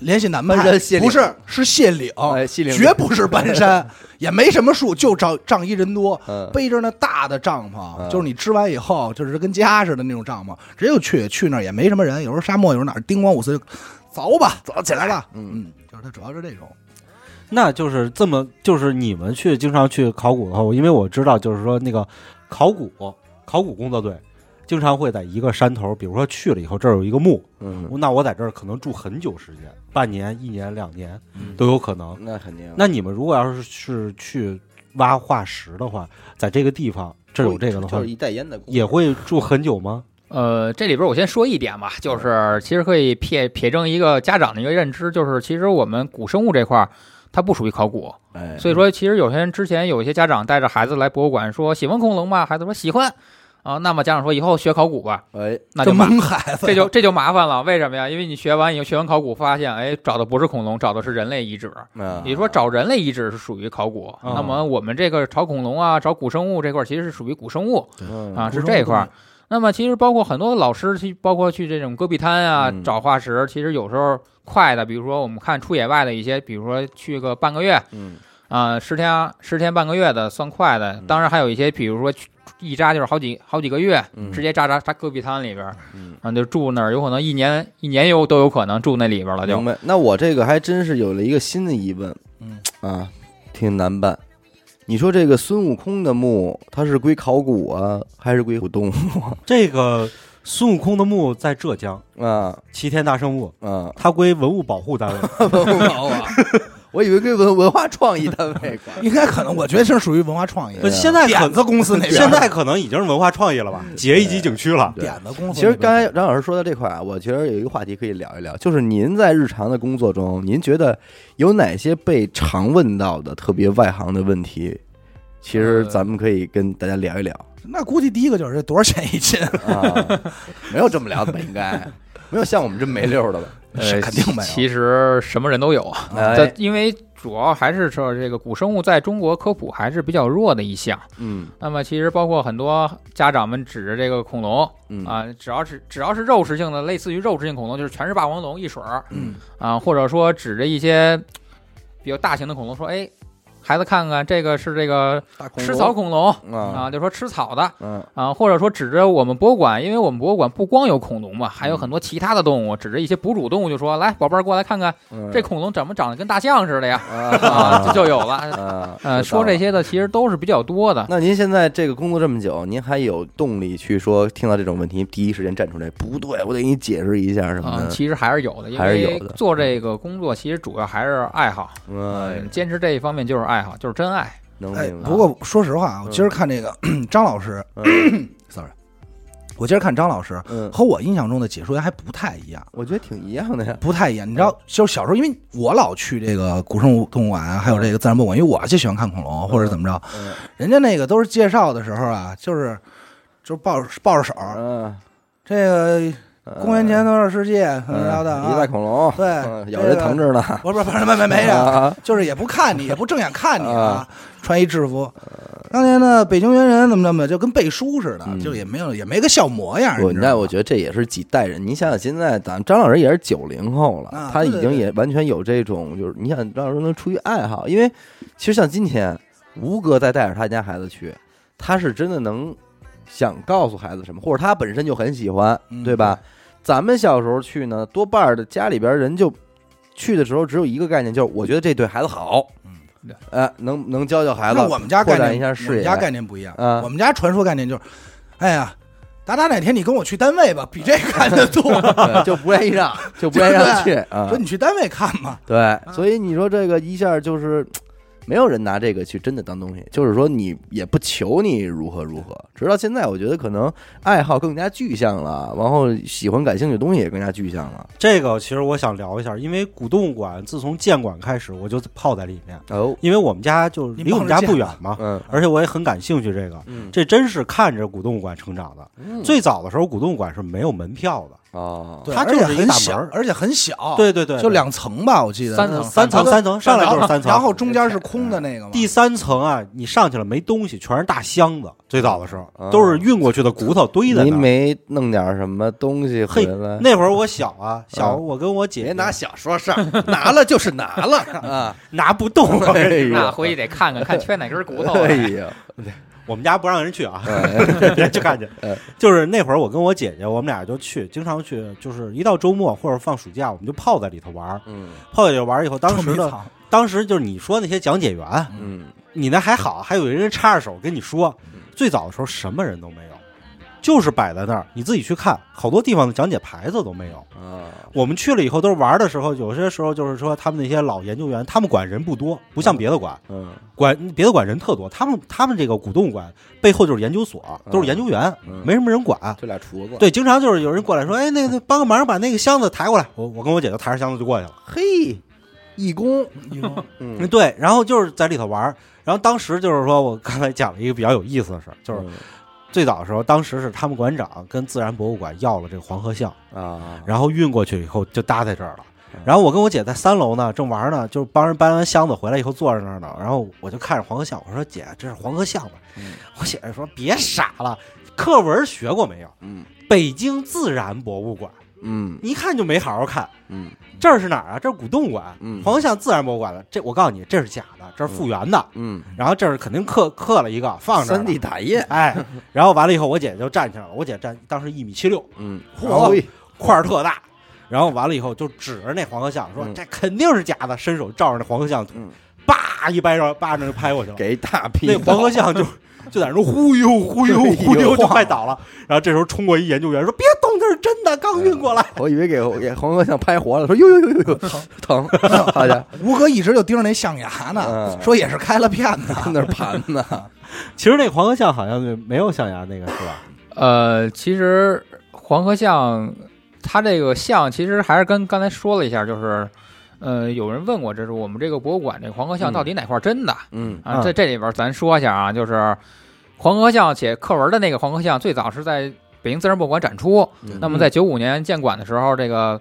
联系南派搬山不是是谢岭，哎，西岭。绝不是搬山，[LAUGHS] 也没什么树，就仗仗义人多，嗯。背着那大的帐篷，嗯。就是你支完以后，就是跟家似的那种帐篷，直接就去去那儿也没什么人，有时候沙漠，有时候哪儿叮咣五四就走吧，走起来吧，嗯。嗯，就是它主要是这种，那就是这么，就是你们去经常去考古的话，因为我知道，就是说那个考古考古工作队经常会在一个山头，比如说去了以后，这儿有一个墓，嗯，那我在这儿可能住很久时间，半年、一年、两年嗯都有可能。那肯定。那你们如果要是是去挖化石的话，在这个地方这儿有这个的话就是，一袋烟的也会住很久吗？呃，这里边我先说一点吧，就是其实可以撇撇正一个家长的一个认知，就是其实我们古生物这块儿它不属于考古，哎，所以说其实有些人之前有一些家长带着孩子来博物馆说喜欢恐龙吗？孩子说喜欢啊，那么家长说以后学考古吧，哎，那就麻蒙孩子，这就这就麻烦了，为什么呀？因为你学完以后学完考古，发现哎找的不是恐龙，找的是人类遗址。啊也就是说，找人类遗址是属于考古，啊那么我们这个找恐龙啊、找古生物这块儿其实是属于古生物嗯啊，是这一块儿。那么其实包括很多老师去，包括去这种戈壁滩啊嗯找化石，其实有时候快的，比如说我们看出野外的一些，比如说去个半个月嗯啊，十天十天半个月的算快的嗯。当然还有一些，比如说去一扎就是好几好几个月，嗯直接扎扎扎戈壁滩里边嗯，啊，就住那儿，有可能一年一年有都有可能住那里边了就明。白。那我这个还真是有了一个新的疑问，嗯啊，挺难办。你说这个孙悟空的墓，它是归考古啊，还是归古动物 [LAUGHS] 这个孙悟空的墓在浙江啊齐天大圣墓，啊？它归文物保护单位。[LAUGHS] 文物啊，[LAUGHS] 我以为归文文化创意单位 [LAUGHS] 管。应该可能，我觉得这是属于文化创意，现在可点子公司那边，[LAUGHS] 现在可能已经是文化创意了吧？结一级景区了。点子公司。其实刚才张老师说到这块啊，我觉得有一个话题可以聊一聊，就是您在日常的工作中，您觉得有哪些被常问到的特别外行的问题？其实咱们可以跟大家聊一聊那估计第一个就是这多少钱一斤？啊，没有这么聊的吧？应该没有像我们这么没溜的吧？是呃，肯定没有其实什么人都有啊，哎，因为主要还是说这个古生物在中国科普还是比较弱的一项。嗯那么其实包括很多家长们指着这个恐龙嗯啊，只要是只要是肉食性的，类似于肉食性恐龙，就是全是霸王龙一水儿嗯啊，或者说指着一些比较大型的恐龙说，哎，孩子看看这个是这个吃草恐龙。啊，就说吃草的，嗯。啊，或者说指着我们博物馆，因为我们博物馆不光有恐龙嘛，还有很多其他的动物，指着一些哺乳动物就说：“来，宝贝儿过来看看，这恐龙怎么长得跟大象似的呀？”啊，[LAUGHS] 就有了。呃，说这些的其实都是比较多的。那您现在这个工作这么久，您还有动力去说听到这种问题第一时间站出来？不对，我得给你解释一下什么的。其实还是有的，因为做这个工作其实主要还是爱好，嗯，坚持这一方面就是爱好，就是真爱。哎，不过说实话，我今儿看这个 [CLEARS THROAT] 张老师，[COUGHS] sorry，我今儿看张老师，和我印象中的解说员还不太一样。我觉得挺一样的呀，不太一样。你知道，就是小时候，因为我老去这个古生物动物馆，还有这个自然博物馆，因为我就喜欢看恐龙或者怎么着。人家那个都是介绍的时候啊，就是就是抱抱着手，这个。公元前多少世纪？怎么着的？一代恐龙，对，咬人疼着呢。不是不是没没没有，就是也不看你，也不正眼看你啊。穿一制服，当年的北京猿人怎么怎么，就跟背书似的，就也没有也没个笑模样。那我觉得这也是几代人。你想想，现在咱张老师也是九零后了，他已经也完全有这种，就是你想张老师能出于爱好，因为其实像今天吴哥再带着他家孩子去，他是真的能想告诉孩子什么，或者他本身就很喜欢，对吧？咱们小时候去呢，多半的家里边人就去的时候只有一个概念，就是我觉得这对孩子好，嗯，哎，能能教教孩子。那我们家概念一下视野，我们家概念不一样。我们家传说概念就是，哎呀，达达哪天你跟我去单位吧，比这看的多，[LAUGHS] 就不愿意让，就不愿意让 [LAUGHS] 去啊。说你去单位看嘛。对，所以你说这个一下就是。没有人拿这个去真的当东西，就是说你也不求你如何如何。直到现在，我觉得可能爱好更加具象了，然后喜欢感兴趣的东西也更加具象了。这个其实我想聊一下，因为古动物馆自从建馆开始，我就泡在里面哦。因为我们家就离我们家不远嘛，嗯，而且我也很感兴趣这个，这真是看着古动物馆成长的。最早的时候，古动物馆是没有门票的。哦，它就是很小，而且很小，对对对，就两层吧，我记得三层，三层，三层，上来就是三层，然后中间是空的那个。第三层啊，你上去了没东西，全是大箱子。最早的时候都是运过去的骨头堆在那。您没弄点什么东西回来？那会儿我小啊，小，我跟我姐别拿小说事儿，拿了就是拿了 [LAUGHS] 啊，拿不动。那回去得看看，看缺哪根骨头。哎呀。我们家不让人去啊，[LAUGHS] 别去看去。[LAUGHS] 就是那会儿，我跟我姐姐，我们俩就去，经常去。就是一到周末或者放暑假，我们就泡在里头玩嗯，泡在里头玩以后，当时的当时就是你说那些讲解员，嗯，你那还好，还有人插着手跟你说。最早的时候，什么人都没有。就是摆在那儿，你自己去看，好多地方的讲解牌子都没有。啊，我们去了以后都是玩的时候，有些时候就是说他们那些老研究员，他们管人不多，不像别的馆，嗯，管别的馆人特多。他们他们这个古动物馆背后就是研究所，都是研究员，没什么人管。这俩厨子，对，经常就是有人过来说，哎，那个帮个忙，把那个箱子抬过来。我我跟我姐就抬着箱子就过去了。嘿，义工，义工，嗯，对。然后就是在里头玩，然后当时就是说我刚才讲了一个比较有意思的事儿，就是。最早的时候，当时是他们馆长跟自然博物馆要了这个黄河象啊，然后运过去以后就搭在这儿了。然后我跟我姐在三楼呢，正玩呢，就帮人搬完箱子回来以后坐在那儿呢。然后我就看着黄河象，我说：“姐，这是黄河象吧？”我姐姐说：“别傻了，课文学过没有？嗯，北京自然博物馆。”嗯，一看就没好好看。嗯，这儿是哪儿啊？这是古动物馆。嗯，黄河象自然博物馆的。这我告诉你，这是假的，这是复原的。嗯，然后这是肯定刻刻了一个放着。三 D 打印。哎，然后完了以后，我姐就站起来了。我姐站当时一米七六。嗯，嚯，块儿特大。然后完了以后，就指着那黄河象说：“这肯定是假的。”伸手照着那黄鹤象，叭一掰着，巴掌就拍过去了，给大屁。那黄河象就。[LAUGHS] 就在那忽悠 [LAUGHS] 忽悠忽悠，就快倒了。然后这时候冲过一研究员说：“别动，那是真的，刚运过来。[LAUGHS] ”我以为给给黄河象拍活了，说：“呦呦呦呦呦，疼！”好家伙，吴哥一直就盯着那象牙呢，说也是开了片子，那盘呢。其实那黄河象好像没有象牙，那个是吧？呃，其实黄河象它这个象其实还是跟刚才说了一下，就是。呃，有人问过，这是我们这个博物馆这个黄河像到底哪块真的？嗯啊，在这里边咱说一下啊，就是黄河像写课文的那个黄河像，最早是在北京自然博物馆展出。那么在九五年建馆的时候，这个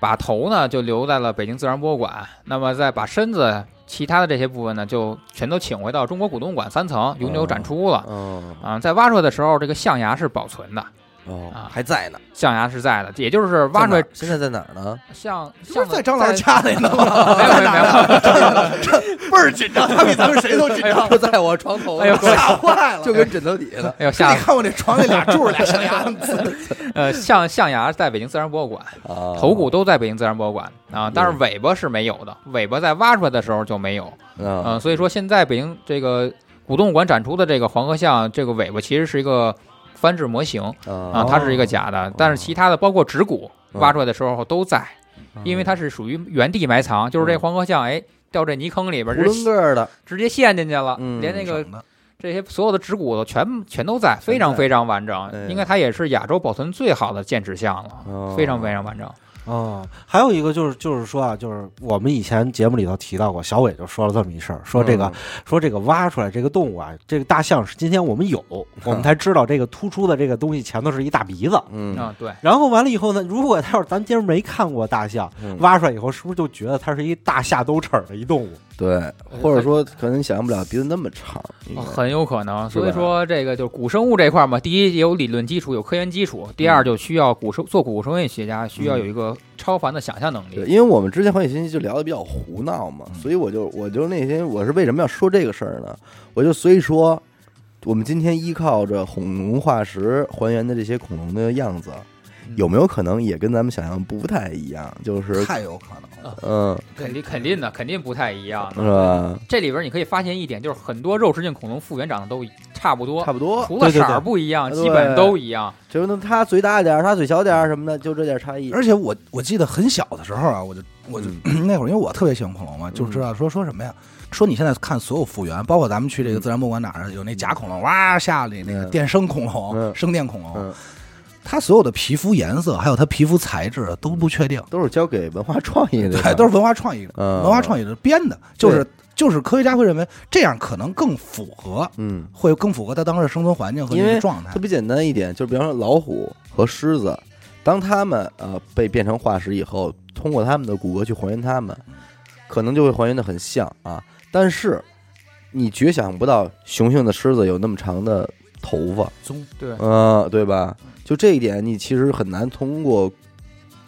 把头呢就留在了北京自然博物馆，那么再把身子其他的这些部分呢就全都请回到中国古动物馆三层永久展出了。啊，在挖出来的时候，这个象牙是保存的。哦啊。还在呢，象牙是在的，也就是挖出来在哪儿？现在在哪儿呢？象不象是在张老师家里呢？吗？没有没有没有，倍儿紧张，他比咱们谁都紧张，就在我床头，哎呦吓坏了。就跟枕头底下呢。哎呦吓你看我这床那俩柱儿俩象牙，呃象象牙在北京自然博物馆，啊头骨都在北京自然博物馆啊，但是尾巴是没有的，尾巴在挖出来的时候就没有，啊嗯，所以说现在北京这个古动物馆展出的这个黄河象，这个尾巴其实是一个翻制模型啊，啊它是一个假的，但是其他的包括指骨嗯。挖出来的时候都在，因为它是属于原地埋藏，就是这黄河象哎掉这泥坑里边囫囵个儿的，直接陷进去了，嗯。连那个这些所有的指骨头全全都在，非常非常完整哎，应该它也是亚洲保存最好的剑齿象了，哦。非常非常完整。哦，还有一个就是就是说啊，就是我们以前节目里头提到过，小伟就说了这么一事儿，说这个、嗯。说这个挖出来这个动物啊，这个大象是今天我们有，我们才知道这个突出的这个东西前头是一大鼻子。嗯。嗯，对，然后完了以后呢，如果他要是咱今儿没看过大象，嗯。挖出来以后，是不是就觉得它是一大下兜齿儿的一动物？对，或者说可能你想象不了鼻子那么长，哦很有可能。所以说，这个就是古生物这块儿嘛，第一有理论基础，有科研基础；第二就需要古生做古生物学家需要有一个超凡的想象能对，力。因为我们之前环宇信息就聊的比较胡闹嘛，嗯所以我就我就那天我是为什么要说这个事儿呢？我就所以说，我们今天依靠着恐龙化石还原的这些恐龙的样子，有没有可能也跟咱们想象不太一样？就是太有可能了。嗯，肯定肯定的，肯定不太一样是。吧？这里边你可以发现一点，就是很多肉食性恐龙复原长得都差不多差，不多，除了色儿不一样，对基本都一样。就是那它嘴大点儿，它嘴小点儿什么的，就这点差异。而且我我记得很小的时候啊，我就我就、嗯 [CLEARS THROAT] 那会儿，因为我特别喜欢恐龙嘛，就知道说说什么呀？说你现在看所有复原，包括咱们去这个自然博物馆哪儿有那假恐龙，哇吓你那个嗯电声恐龙、嗯声电恐龙，嗯，它所有的皮肤颜色还有它皮肤材质都不确定，都是交给文化创意的，对，都是文化创意的，嗯文化创意的编的，就是就是科学家会认为这样可能更符合，嗯。会更符合它当时的生存环境和因为那个状态特。别简单一点，就比方说老虎和狮子，当它们呃被变成化石以后，通过它们的骨骼去还原它们，可能就会还原的很像啊。但是你绝想不到雄性的狮子有那么长的头发，棕对，嗯、对吧？就这一点，你其实很难通过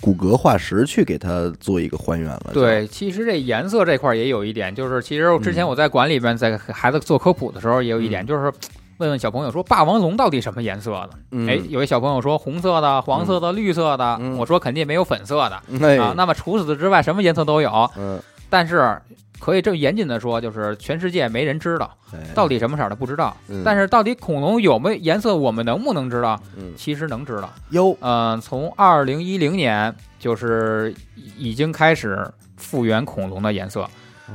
骨骼化石去给它做一个还原了。对，其实这颜色这块儿也有一点，就是其实之前我在馆里边在给孩子做科普的时候，也有一点，嗯就是问问小朋友说霸王龙到底什么颜色的？嗯，哎，有一小朋友说红色的、黄色的、绿色的，嗯我说肯定没有粉色的哎，啊。那么除此之外，什么颜色都有，嗯，但是可以这么严谨的说，就是全世界没人知道哎到底什么色儿的不知道。嗯但是到底恐龙有没有颜色，我们能不能知道？嗯其实能知道。哟，嗯，从二零一零年就是已经开始复原恐龙的颜色。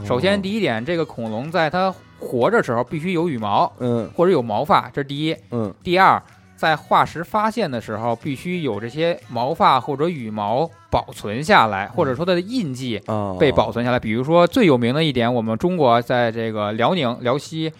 首先，第一点，这个恐龙在它活着时候必须有羽毛嗯或者有毛发，这是第一。嗯第二，在化石发现的时候，必须有这些毛发或者羽毛保存下来，或者说它的印记哦，被保存下来。比如说最有名的一点，我们中国在这个辽宁辽西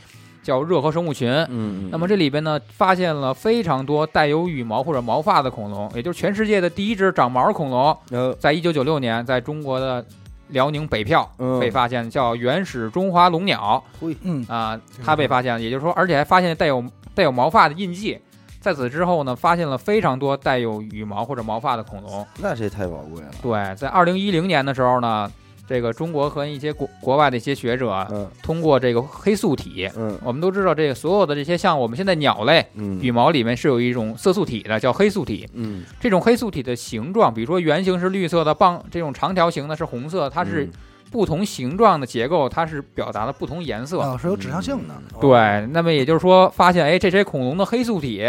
叫热河生物群。嗯，嗯，那么这里边呢，发现了非常多带有羽毛或者毛发的恐龙，也就是全世界的第一只长毛恐龙，呃在一九九六年在中国的辽宁北票嗯。被发现，叫原始中华龙鸟。嗯，啊，它被发现，也就是说，而且还发现带有带有毛发的印记。在此之后呢，发现了非常多带有羽毛或者毛发的恐龙。那这太宝贵了。对，在二零一零年的时候呢，这个中国和一些国国外的一些学者嗯通过这个黑素体，嗯我们都知道这个所有的这些像我们现在鸟类嗯羽毛里面是有一种色素体的，叫黑素体。嗯，这种黑素体的形状，比如说圆形是绿色的，棒这种长条形的是红色，它是嗯不同形状的结构，它是表达了不同颜色。啊是有指向性的。对，那么也就是说，发现哎，这些恐龙的黑素体，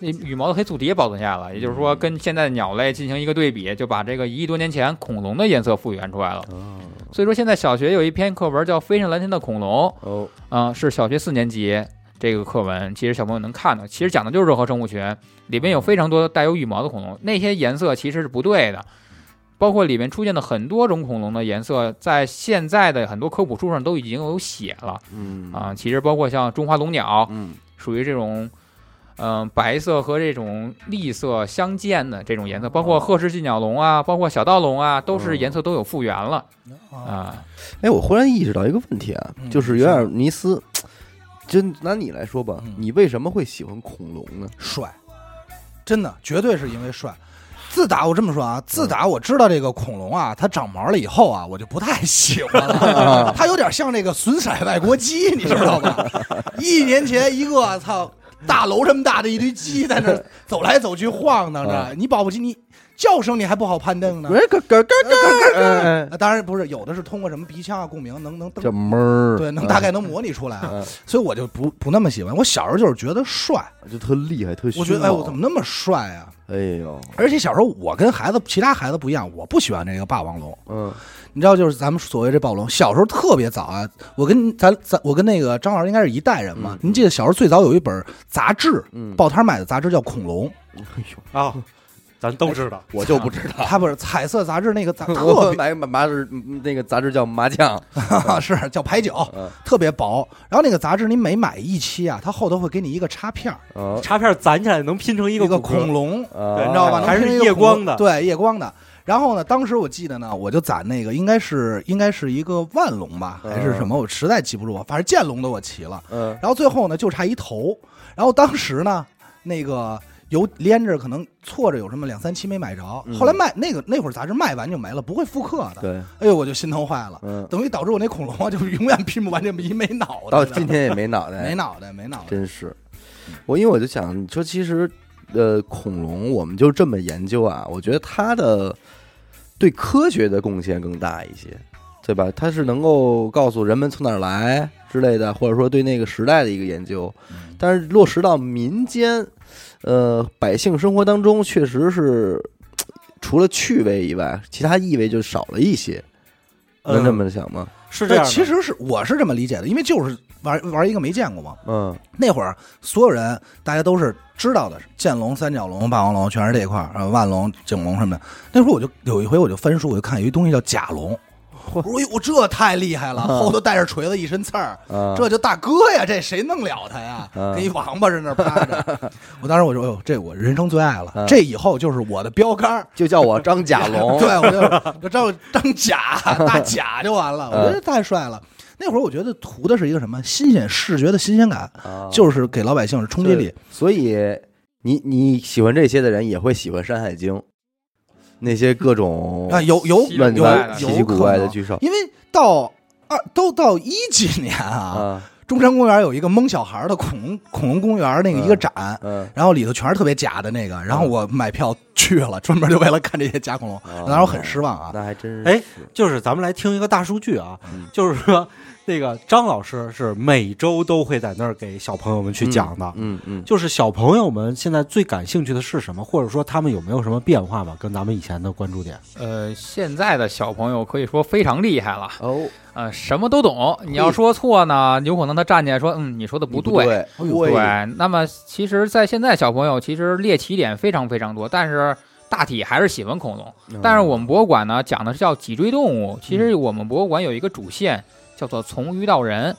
那羽毛的黑素体也保存下来了，也就是说，跟现在的鸟类进行一个对比，就把这个一亿多年前恐龙的颜色复原出来了。哦所以说，现在小学有一篇课文叫《飞上蓝天的恐龙》，哦嗯、是小学四年级这个课文，其实小朋友能看到，其实讲的就是热河生物群，里面有非常多带有羽毛的恐龙，那些颜色其实是不对的，包括里面出现的很多种恐龙的颜色，在现在的很多科普书上都已经有写了嗯啊，其实包括像中华龙鸟，嗯属于这种。嗯，白色和这种栗色相间的这种颜色，包括鹤氏近鸟龙啊，包括小盗龙啊，都是颜色都有复原了啊，啊。哎，我忽然意识到一个问题啊，嗯就是有点尼斯。[TSK] 就拿你来说吧嗯，你为什么会喜欢恐龙呢？帅，真的绝对是因为帅。自打我这么说啊，自打我知道这个恐龙啊，它长毛了以后啊，我就不太喜欢了。[LAUGHS] 它有点像那个损色外国鸡，你知道吗？一年前一个，操，大楼这么大的一堆鸡在那走来走去晃荡着，你保不齐你。叫声你还不好判定呢，咯咯咯咯咯。当然不是，有的是通过什么鼻腔啊共鸣，能能这闷儿，对，能大概能模拟出来。所以我就不不那么喜欢。我小时候就是觉得帅，就特厉害，特我觉得哎，我怎么那么帅啊？哎呦！而且小时候我跟孩子其他孩子不一样，我不喜欢这个霸王龙。嗯，你知道，就是咱们所谓这暴龙，小时候特别早啊。我跟咱咱我跟那个张老师应该是一代人嘛。您记得小时候最早有一本杂志，报摊买的杂志叫《恐龙》。哎呦啊！咱都知道，我就不知道。他不是彩色杂志那个杂，[LAUGHS] 特买麻麻是那个杂志叫麻将，[LAUGHS] 是叫牌九，特别薄。然后那个杂志你每买一期啊，它后头会给你一个插片插片攒起来能拼成一个恐龙，你知道吧？还是夜光的，对，夜光的。然后呢，当时我记得呢，我就攒那个应该是应该是一个万龙吧，还是什么？我实在记不住，反正剑龙的我齐了。嗯。然后最后呢，就差一头。然后当时呢，那个。有连着可能错着有什么两三期没买着，后来卖那个那会儿杂志卖完就没了，不会复刻的。对，哎呦我就心疼坏了，等于导致我那恐龙啊就永远拼不完这么一没脑袋。到今天也没脑袋，没脑袋，没脑袋。真是，我因为我就想说，其实呃，恐龙我们就这么研究啊，我觉得它的对科学的贡献更大一些，对吧？它是能够告诉人们从哪儿来之类的，或者说对那个时代的一个研究，但是落实到民间。呃，百姓生活当中确实是 [TSK] 除了趣味以外，其他意味就少了一些。能这么想吗？是这样，其实是我是这么理解的，因为就是玩玩一个没见过嘛。嗯，那会儿所有人大家都是知道的，剑龙、三角龙、霸王龙全是这一块儿，万龙、景龙什么的。那会儿我就有一回我就翻书，我就看有一东西叫甲龙。[LAUGHS] 我说哟，这太厉害了，后头带着锤子，一身刺儿，这就大哥呀，这谁弄了他呀？跟一王八在那趴着。[LAUGHS] 我当时我说，哟，这我人生最爱了，这以后就是我的标杆，就叫我张甲龙。[LAUGHS] 对，我就就叫张甲大甲就完了。我觉得太帅了。那会儿我觉得图的是一个什么新鲜视觉的新鲜感，就是给老百姓是冲击力。所以你你喜欢这些的人也会喜欢《山海经》。那些各种啊，有有有奇奇古怪的巨兽，因为到二都到一几年啊，中山公园有一个蒙小孩的恐龙恐龙公园那个一个展，然后里头全是特别假的那个，然后我买票去了，专门就为了看这些假恐龙，当时我很失望啊。那还真是，哎，就是咱们来听一个大数据啊，就是说。那个张老师是每周都会在那儿给小朋友们去讲的，嗯嗯，就是小朋友们现在最感兴趣的是什么，或者说他们有没有什么变化吧？跟咱们以前的关注点。呃，现在的小朋友可以说非常厉害了哦，呃，什么都懂。你要说错呢，有可能他站起来说，嗯，你说的不对，对。那么其实，在现在小朋友其实猎奇点非常非常多，但是大体还是喜欢恐龙。但是我们博物馆呢讲的是叫脊椎动物，其实我们博物馆有一个主线。叫做从鱼到人，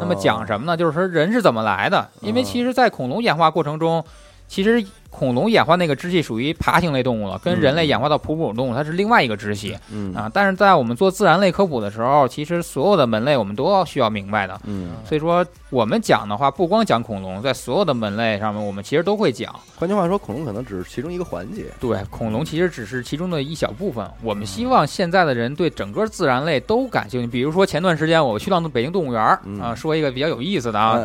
那么讲什么呢？就是说人是怎么来的？因为其实，在恐龙演化过程中，其实。恐龙演化那个支系属于爬行类动物了，跟人类演化到哺乳动物，它是另外一个支系。嗯啊，但是在我们做自然类科普的时候，其实所有的门类我们都要需要明白的。嗯，所以说我们讲的话，不光讲恐龙，在所有的门类上面，我们其实都会讲。换句话说，恐龙可能只是其中一个环节。对，恐龙其实只是其中的一小部分。我们希望现在的人对整个自然类都感兴趣。比如说前段时间我去到北京动物园啊，说一个比较有意思的啊，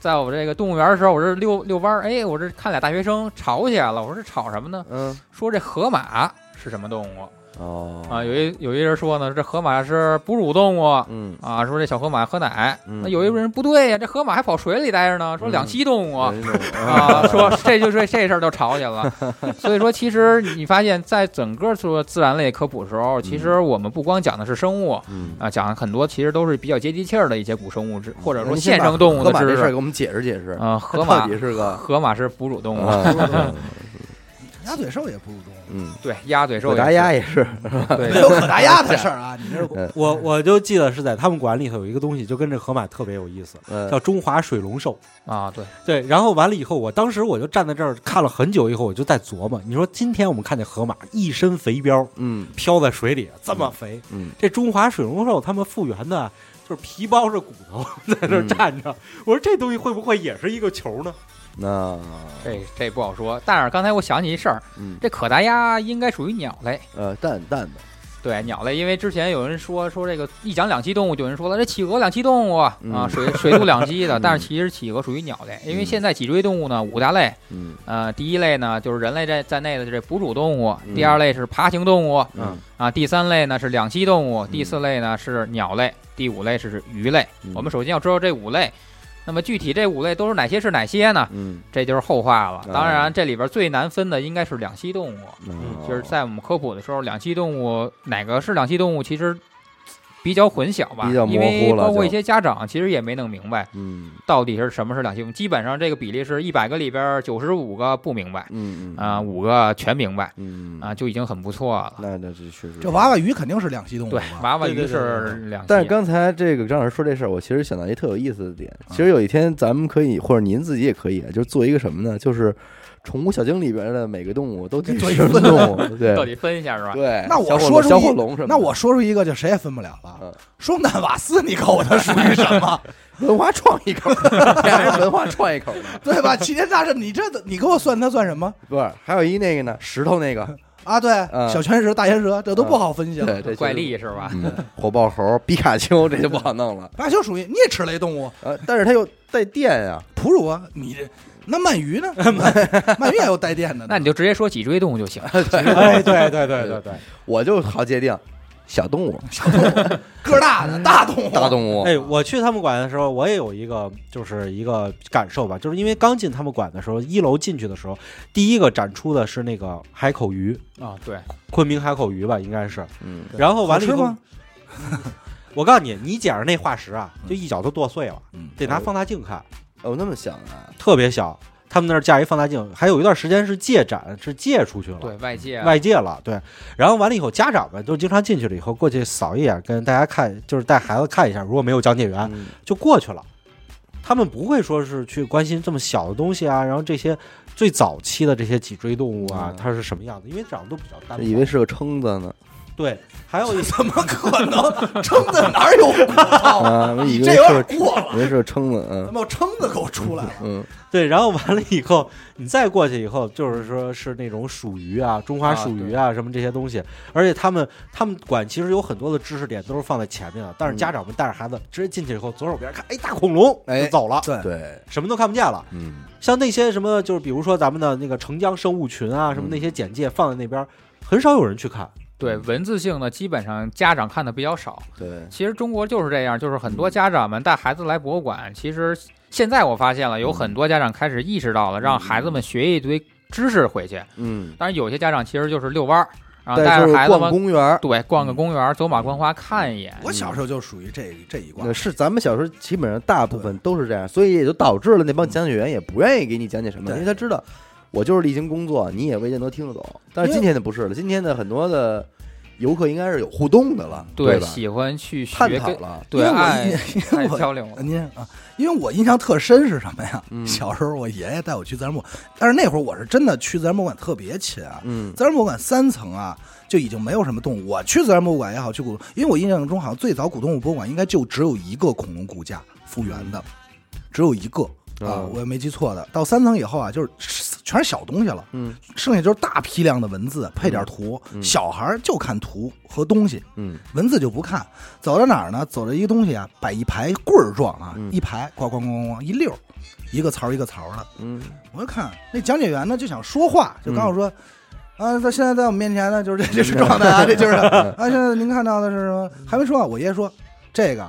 在我这个动物园的时候，我这遛遛弯儿，哎，我这看俩大学生吵起来了，我说这。吵什么呢？嗯，说这河马是什么动物？哦啊，有一有一人说呢，这河马是哺乳动物。嗯啊，说这小河马喝奶。那有一人不对呀，这河马还跑水里待着呢。说两栖动物啊，说这就是这事儿就吵起来了。所以说，其实你发现在整个说自然类科普的时候，其实我们不光讲的是生物，啊，讲很多其实都是比较接地气儿的一些古生物，或者说现生动物的知识。给我们解释解释啊，河马是个河马是哺乳动物。[LAUGHS] 鸭嘴兽也不入中，嗯，对，鸭嘴兽可达鸭也是 [LAUGHS] [LAUGHS] 没有可达鸭的事儿啊。你这 [LAUGHS] 我我就记得是在他们馆里头有一个东西，就跟这河马特别有意思，叫中华水龙兽啊。对对，然后完了以后，我当时我就站在这儿看了很久，以后我就在琢磨，你说今天我们看见河马一身肥膘，嗯，漂在水里这么肥，嗯，这中华水龙兽他们复原的就是皮包着骨头在那儿站着。我说这东西会不会也是一个球呢？那这这不好说。但是刚才我想起一事儿，嗯这可达鸭应该属于鸟类。呃蛋蛋的，对鸟类，因为之前有人说说这个一讲两栖动物，就有人说了这企鹅两栖动物啊，嗯水水陆两栖的，[LAUGHS] 嗯但是其实企鹅属于鸟类，因为现在脊椎动物呢五大类，嗯呃，第一类呢就是人类在在内的这哺乳动物，嗯第二类是爬行动物嗯啊，第三类呢是两栖动物，第四类呢是鸟类，第五类是鱼类。嗯我们首先要知道这五类，那么具体这五类都是哪些是哪些呢？嗯这就是后话了。啊当然，这里边最难分的应该是两栖动物。嗯就是在我们科普的时候，两栖动物哪个是两栖动物，其实比较混淆吧，比较模因为糊了就包括一些家长其实也没弄明白嗯到底是什么是两栖动物。基本上这个比例是一百个里边九十五个不明白嗯嗯啊，五个全明白嗯啊，就已经很不错了。那那这确实这娃娃鱼肯定是两栖动物对，娃娃鱼是两栖，但是刚才这个张老师说这事儿，我其实想到一特有意思的点。其实有一天咱们可以，或者您自己也可以，就是做一个什么呢？就是宠物小精里边的每个动物都记做一什么分动物，对到底分一下是吧？对。那我说出一火龙什么？那我说出一个，就谁也分不了了嗯。双蛋瓦斯，你告诉我它属于什么？[LAUGHS] 文化创意口，还是文化创意口呢？[LAUGHS] 对吧？齐天大圣，你这你给我算它算什么不是，还有一那个呢，石头那个，啊？对，嗯小拳蛇、大岩蛇，这都不好分析了。对，这怪力，是吧？嗯，火爆猴、皮卡丘，这就不好弄了。皮卡丘属于啮齿类动物，呃，但是它又带电呀，哺乳啊，你这那鳗鱼呢？鳗 [LAUGHS] 鳗鱼也有带电的。那你就直接说脊椎动物就行。[LAUGHS] 哎，[LAUGHS] 对对对对对。我就好界定小动物、小动物个儿大的大动物，大动物。哎，我去他们馆的时候，我也有一个就是一个感受吧，就是因为刚进他们馆的时候，一楼进去的时候，第一个展出的是那个海口鱼，啊，对，昆明海口鱼吧，应该是。嗯，然后完了以后我告诉你，你捡着那化石啊，就一脚都剁碎了，嗯得拿放大镜看，哦，那么小啊，特别小。他们那儿架一放大镜，还有一段时间是借展，是借出去了。对外借啊外借了，对，然后完了以后，家长们都经常进去了以后，过去扫一眼，跟大家看，就是带孩子看一下，如果没有讲解员，嗯就过去了。他们不会说是去关心这么小的东西啊，然后这些最早期的这些脊椎动物啊嗯，它是什么样子？因为长得都比较单薄。以为是个蛏子呢对，还有一 [LAUGHS] 怎么可能？蛏子哪有骨头？啊，我以为哦这有是个，点过了。以为是个蛏子，怎嗯么有蛏子给我出来了？嗯对，然后完了以后，你再过去以后，就是说是那种属鱼啊、中华啊鼠鱼啊什么这些东西，而且他们他们馆其实有很多的知识点都是放在前面的，但是嗯家长们带着孩子直接进去以后，左手边看，哎，大恐龙，哎就走了，对，对，什么都看不见了。嗯像那些什么，就是比如说咱们的那个澄江生物群啊，什么嗯那些简介放在那边，很少有人去看。对文字性的，基本上家长看的比较少。对，其实中国就是这样，就是很多家长们带孩子来博物馆，其实现在我发现了，有很多家长开始意识到了，让孩子们学一堆知识回去。嗯，当然，有些家长其实就是遛弯儿，然后带着孩子逛们公园儿，对逛个公园，走马观花看一眼。我小时候就属于这这一挂。是咱们小时候基本上大部分都是这样，所以也就导致了那帮讲解员也不愿意给你讲解什么，因为他知道我就是例行工作，你也未见得听得懂。但是今天的不是了，今天的很多的游客应该是有互动的了，对吧？喜欢去学探讨了，对因为我爱因爱因为 [LAUGHS] 我交流了。您啊，因为我印象特深是什么呀？嗯小时候我爷爷带我去自然博物馆，但是那会儿我是真的去自然博物馆特别勤啊。嗯自然博物馆三层啊，就已经没有什么动物。我去自然博物馆也好，去古，因为我印象中好像最早古动物博物馆应该就只有一个恐龙骨架复原的，只有一个啊嗯，我也没记错的。到三层以后啊，就是全是小东西了，嗯剩下就是大批量的文字配点图，嗯小孩儿就看图和东西。嗯文字就不看，走到哪儿呢？走到一个东西啊，摆一排棍儿状啊，嗯一排咣咣咣咣咣一溜，一个槽一个槽的。嗯我就看那讲解员呢，就想说话，就告诉说，啊，他现在在我们面前呢，就是这这是状态啊，这就是 [LAUGHS] 啊，现在您看到的是什么？还没说啊，我爷爷说这个。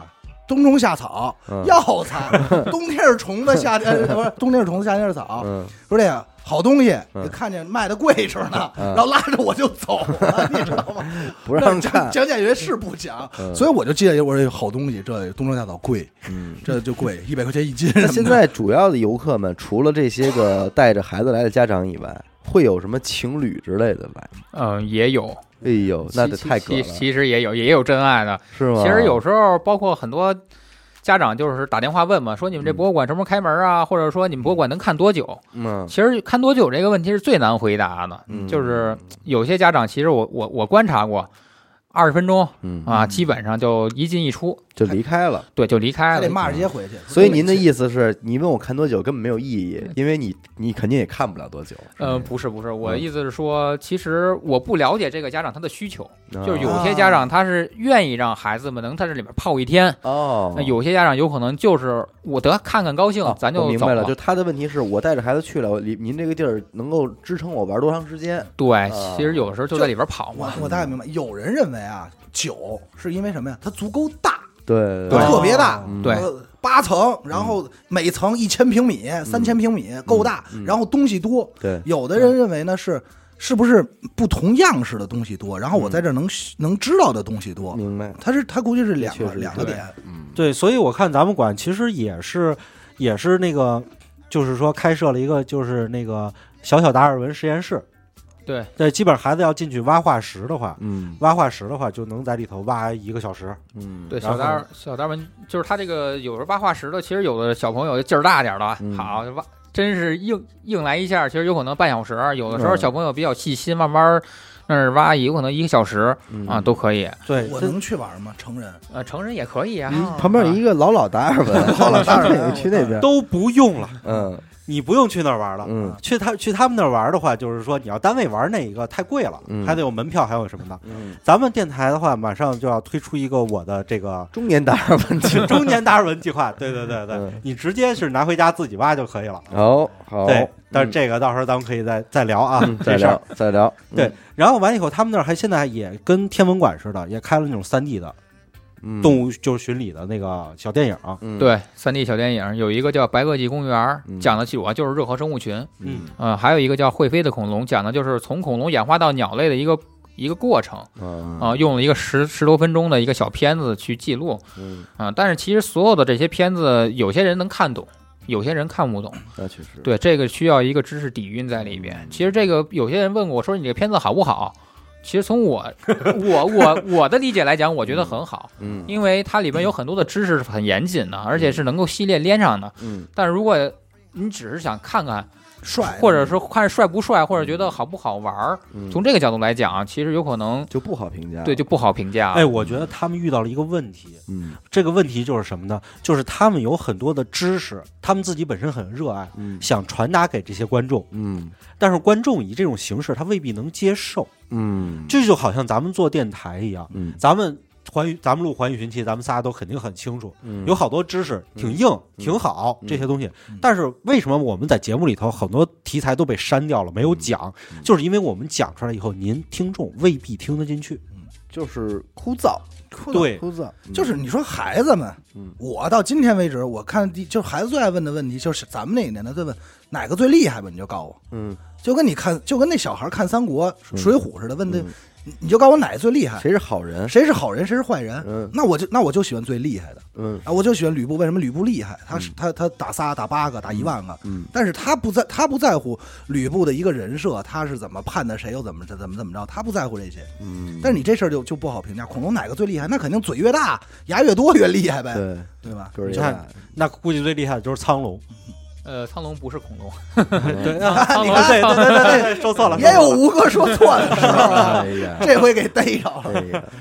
冬虫夏草嗯药材，[LAUGHS] 冬天是虫子，夏天呃不是冬天是虫子，夏天是草。嗯说这个好东西，嗯就看见卖的贵着呢，嗯然后拉着我就走了，[LAUGHS] 你知道吗？不让看，讲解员是不讲，嗯所以我就记得我说好东西，这冬虫夏草贵，嗯。这就贵，一百块钱一斤。那现在主要的游客们，除了这些个带着孩子来的家长以外，会有什么情侣之类的来？嗯，也有，哎呦，那太其其实也有，也有真爱的。是吗？其实有时候包括很多家长就是打电话问嘛，说你们这博物馆什么时候开门啊？或者说你们博物馆能看多久？嗯其实看多久这个问题是最难回答的。嗯就是有些家长，其实我我我观察过，二十分钟嗯啊，基本上就一进一出。就离开了。对，就离开了。还得骂着街回去。所以您的意思是你问我看多久根本没有意义，因为你你肯定也看不了多久。呃，不是不是，我的嗯意思是说，其实我不了解这个家长他的需求，啊就是有些家长他是愿意让孩子们能在这里面泡一天，哦那，有些家长有可能就是我得看看高兴哦，咱就明白了，就他的问题是我带着孩子去了，您您这个地儿能够支撑我玩多长时间？对，其实有的时候就在里边跑我嘛。我大概明白，有人认为啊，酒是因为什么呀？它足够大，对对特别大，嗯对呃八层，然后每层一千平米、三千平米，够大嗯，然后东西多。对，有的人认为呢是是不是不同样式的东西多，然后我在这儿能能知道的东西多，明白。他是他估计是两个两个点。嗯，对，所以我看咱们馆其实也是也是那个，就是说开设了一个就是那个小小达尔文实验室。对，对，基本上孩子要进去挖化石的话，嗯挖化石的话就能在里头挖一个小时。嗯，对，小达尔小达尔文就是他这个有时候挖化石的，其实有的小朋友劲儿大点儿的，嗯好挖真是硬硬来一下，其实有可能半小时。有的时候嗯小朋友比较细心，慢慢那儿挖，有可能一个小时嗯啊都可以。对，我能去玩吗？成人呃，成人也可以啊。嗯旁边有一个老老达尔文，老老达尔文去那边。都不用了，嗯你不用去那儿玩了。嗯去他去他们那儿玩的话，就是说你要单位玩那一个太贵了，嗯还得有门票，还有什么的。嗯，咱们电台的话，马上就要推出一个我的这个中年达尔文去。[LAUGHS] 中年达尔文计划。对对对对，嗯你直接是拿回家自己挖就可以了。哦好，对，但是嗯这个到时候咱们可以再再聊啊，嗯再聊。再聊。对，然后完以后，他们那儿还现在也跟天文馆似的，也开了那种三 D 的嗯，动物就是巡礼的那个小电影。嗯，对，三 D 小电影有一个叫《白垩纪公园》，嗯讲的主要就是热河生物群。嗯呃，还有一个叫会飞的恐龙，讲的就是从恐龙演化到鸟类的一个一个过程啊啊、用了一个十十多分钟的一个小片子去记录嗯，啊、但是其实所有的这些片子，有些人能看懂，有些人看不懂。那确实。对，这个需要一个知识底蕴在里边。其实这个有些人问过我说：“你这片子好不好？”其实从我 [LAUGHS] 我我我的理解来讲，我觉得很好，嗯因为它里边有很多的知识是很严谨的，而且是能够系列连上的。嗯但如果你只是想看看，帅，或者说看帅不帅，或者觉得好不好玩儿，嗯，从这个角度来讲，其实有可能就不好评价。对就不好评价。哎，我觉得他们遇到了一个问题，嗯这个问题就是什么呢？就是他们有很多的知识，他们自己本身很热爱，嗯想传达给这些观众，嗯但是观众以这种形式他未必能接受。嗯，这就好像咱们做电台一样，嗯咱们环宇，咱们录环宇寻奇，咱们仨都肯定很清楚，嗯有好多知识挺硬、挺好嗯这些东西嗯，但是为什么我们在节目里头很多题材都被删掉了，没有讲？嗯就是因为我们讲出来以后，您听众未必听得进去。就是枯燥，枯对枯燥，就是你说孩子们，嗯我到今天为止，我看第就是孩子最爱问的问题，就是咱们那个年代最问哪个最厉害吧，你就告诉我，嗯，就跟你看，就跟那小孩看三国、嗯水浒似的，问的，嗯你你就告诉我哪个最厉害，谁是好人？谁是好人，谁是坏人，嗯。那我就那我就喜欢最厉害的。嗯。啊，我就喜欢吕布，为什么吕布厉害？他是嗯。他他打仨打八个打一万个，嗯。但是他不在他不在乎吕布的一个人设，他是怎么判的谁又怎么怎么怎么着，他不在乎这些。嗯，但是你这事儿就就不好评价，恐龙哪个最厉害？那肯定嘴越大，牙越多越厉害呗，对。对吧？就是你看那估计最厉害的就是苍龙。呃，苍龙不是恐龙，[LAUGHS] 对，[LAUGHS] 苍龙对对对对 [LAUGHS] 对，说错了，也有吴哥说错的时候这回给逮着了。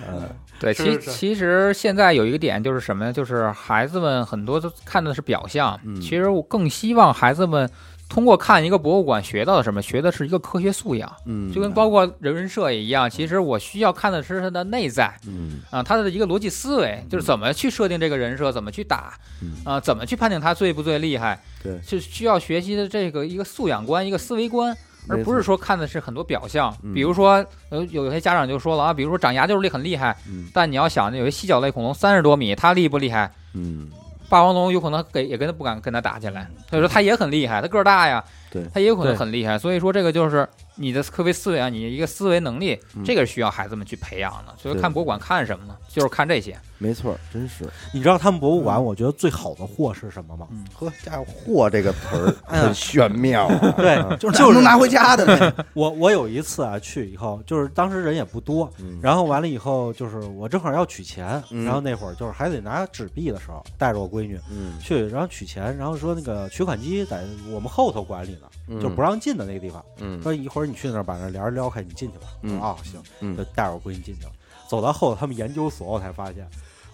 对，其其实现在有一个点就是什么呢？就是孩子们很多都看的是表象，嗯。其实我更希望孩子们通过看一个博物馆学到的什么？学的是一个科学素养，嗯，就跟包括人文社也一样。其实我需要看的是它的内在嗯。啊，它的一个逻辑思维，就是怎么去设定这个人设，怎么去打嗯。啊，怎么去判定他最不最厉害，对。是需要学习的这个一个素养观，一个思维观。而不是说看的是很多表象，嗯。比如说，呃，有些家长就说了啊，比如说长牙就是厉很厉害，嗯。但你要想，有些犀角类恐龙三十多米，它厉不厉害？嗯霸王龙有可能给也跟他不敢跟他打起来，所以说他也很厉害，他个儿大呀，对他也有可能很厉害。所以说这个就是你的科学思维啊，你一个思维能力，嗯这个是需要孩子们去培养的。所以看博物馆看什么呢？就是看这些。没错，真是。你知道他们博物馆，我觉得最好的货是什么吗？呵，家伙，货这个词儿 [LAUGHS] 很玄妙啊。[LAUGHS] 对，就是就是能拿回家的呗。[LAUGHS] 我我有一次啊去以后，就是当时人也不多，嗯然后完了以后就是我正好要取钱，嗯然后那会儿就是还得拿纸币的时候，带着我闺女嗯去，然后取钱，然后说那个取款机在我们后头管理呢，嗯就不让进的那个地方，嗯说一会儿你去那儿把那帘儿撩开，你进去吧。我嗯说啊行，嗯就带着我闺女进去了。走到后头他们研究所，我才发现。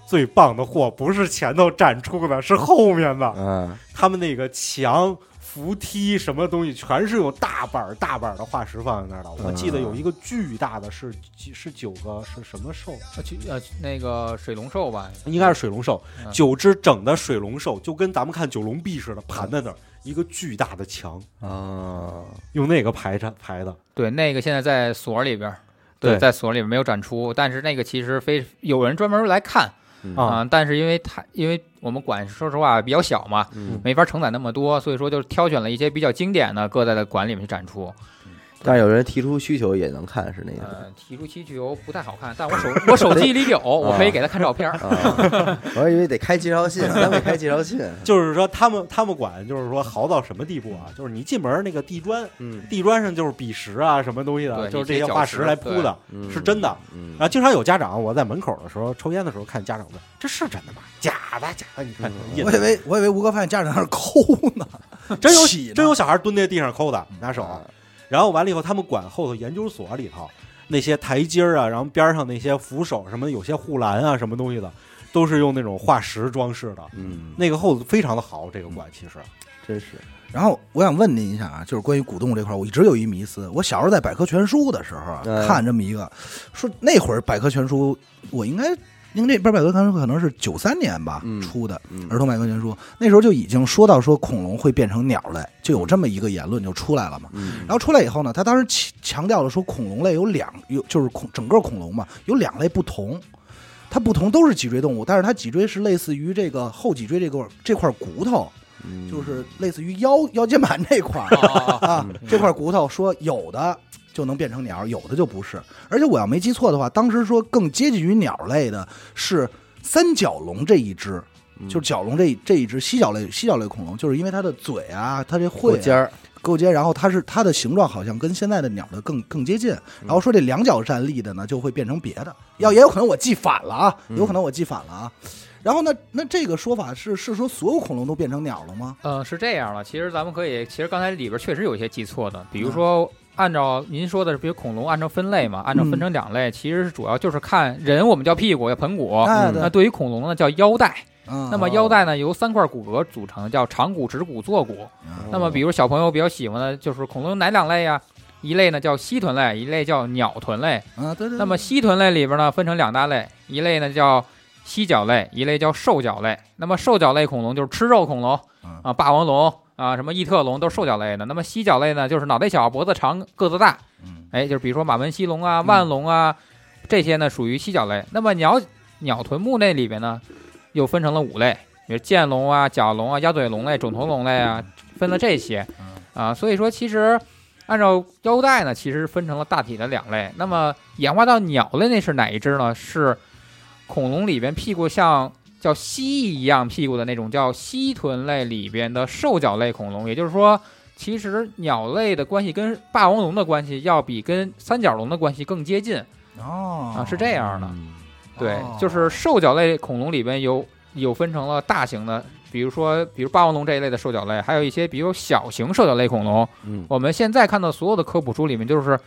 最棒的货不是前头展出的，是后面的。嗯，他们那个墙、扶梯什么东西，全是有大板儿大板儿的化石放在那儿的。我记得有一个巨大的是几是九个是什么兽？呃去呃那个水龙兽吧，应该是水龙兽，嗯九只整的水龙兽，就跟咱们看九龙壁似的，盘在那儿，一个巨大的墙，啊，用那个排着排的。对，那个现在在所里边儿，对在所里边没有展出，但是那个其实非有人专门来看。嗯。啊但是因为它因为我们馆说实话比较小嘛，嗯，没法承载那么多，所以说就挑选了一些比较经典的，搁在了馆里面去展出。但是有人提出需求也能看，是那个。呃，提出需求不太好看，但我手我手机里有，[LAUGHS] 我可以给他看照片我还以为得开介绍信，咱得开介绍信。[LAUGHS] 就是说，他们他们管就是说豪到什么地步啊？就是你进门那个地砖，嗯，地砖上就是笔石啊，什么东西的，就是这些化石来铺的，嗯是真的。嗯然后经常有家长，我在门口的时候抽烟的时候，看家长问：“这是真的吗？假的，假的？你看嗯我以为我以为吴哥发现家长在那儿抠呢，[LAUGHS] 真有真有小孩蹲在地上抠的，拿手。啊然后完了以后，他们管后头研究所里头那些台阶儿啊，然后边上那些扶手什么，有些护栏啊，什么东西的，都是用那种化石装饰的。嗯，那个后头非常的好，这个馆其实真是然后我想问您一下啊，就是关于古动物这块儿，我一直有一迷思。我小时候在百科全书的时候看这么一个，说那会儿百科全书，我应该因为这本百科全书可能是九三年吧、嗯出的嗯。儿童百科全书，那时候就已经说到说恐龙会变成鸟类，就有这么一个言论就出来了嘛。嗯。然后出来以后呢，他当时强强调了说，恐龙类有两有就是恐整个恐龙嘛，有两类不同，它不同都是脊椎动物，但是它脊椎是类似于这个后脊椎这个这块骨头，嗯。就是类似于腰腰间盘这块儿啊，这块骨头说有的就能变成鸟，有的就不是。而且我要没记错的话，当时说更接近于鸟类的是三角龙这一只，嗯就是角龙这这一只犀角类犀角类恐龙，就是因为它的嘴啊，它这喙、啊、尖儿，构尖，然后它是它的形状好像跟现在的鸟的更更接近。嗯然后说这两脚站立的呢，就会变成别的，要也有可能我记反了啊，嗯有可能我记反了啊。然后呢，那这个说法是是说所有恐龙都变成鸟了吗？呃，是这样了，其实咱们可以，其实刚才里边确实有一些记错的，比如说。按照您说的，比如恐龙按照分类嘛，按照分成两类，其实是主要就是看人，我们叫屁股，叫盆骨。哎，那对，于恐龙呢，叫腰带。嗯那么腰带呢，由三块骨骼组成，叫长骨、指骨、坐骨。那么，比如小朋友比较喜欢的就是恐龙有哪两类呀？一类呢叫蜥臀类，一类叫鸟臀类。啊，对对。那么蜥臀类里边呢，分成两大类，一类呢叫蜥脚类，一类叫兽脚类。那么兽脚类恐龙就是吃肉恐龙嗯啊，霸王龙啊，什么异特龙都是兽脚类的。那么犀角类呢，就是脑袋小、脖子长、个子大，嗯哎，就是比如说马门溪龙啊、万龙啊，这些呢属于犀角类。那么鸟鸟臀目那里边呢，又分成了五类，比如剑龙啊、角龙啊、鸭嘴龙类、肿头龙类啊，分了这些啊。所以说，其实按照腰带呢，其实分成了大体的两类。那么演化到鸟类那是哪一只呢？是恐龙里边屁股像叫蜥蜴一样屁股的那种叫蜥臀类里边的兽脚类恐龙。也就是说，其实鸟类的关系跟霸王龙的关系要比跟三角龙的关系更接近哦啊，是这样的。嗯对哦，就是兽脚类恐龙里边有有分成了大型的，比如说比如霸王龙这一类的兽脚类，还有一些比如小型兽脚类恐龙。嗯我们现在看到所有的科普书里面，就是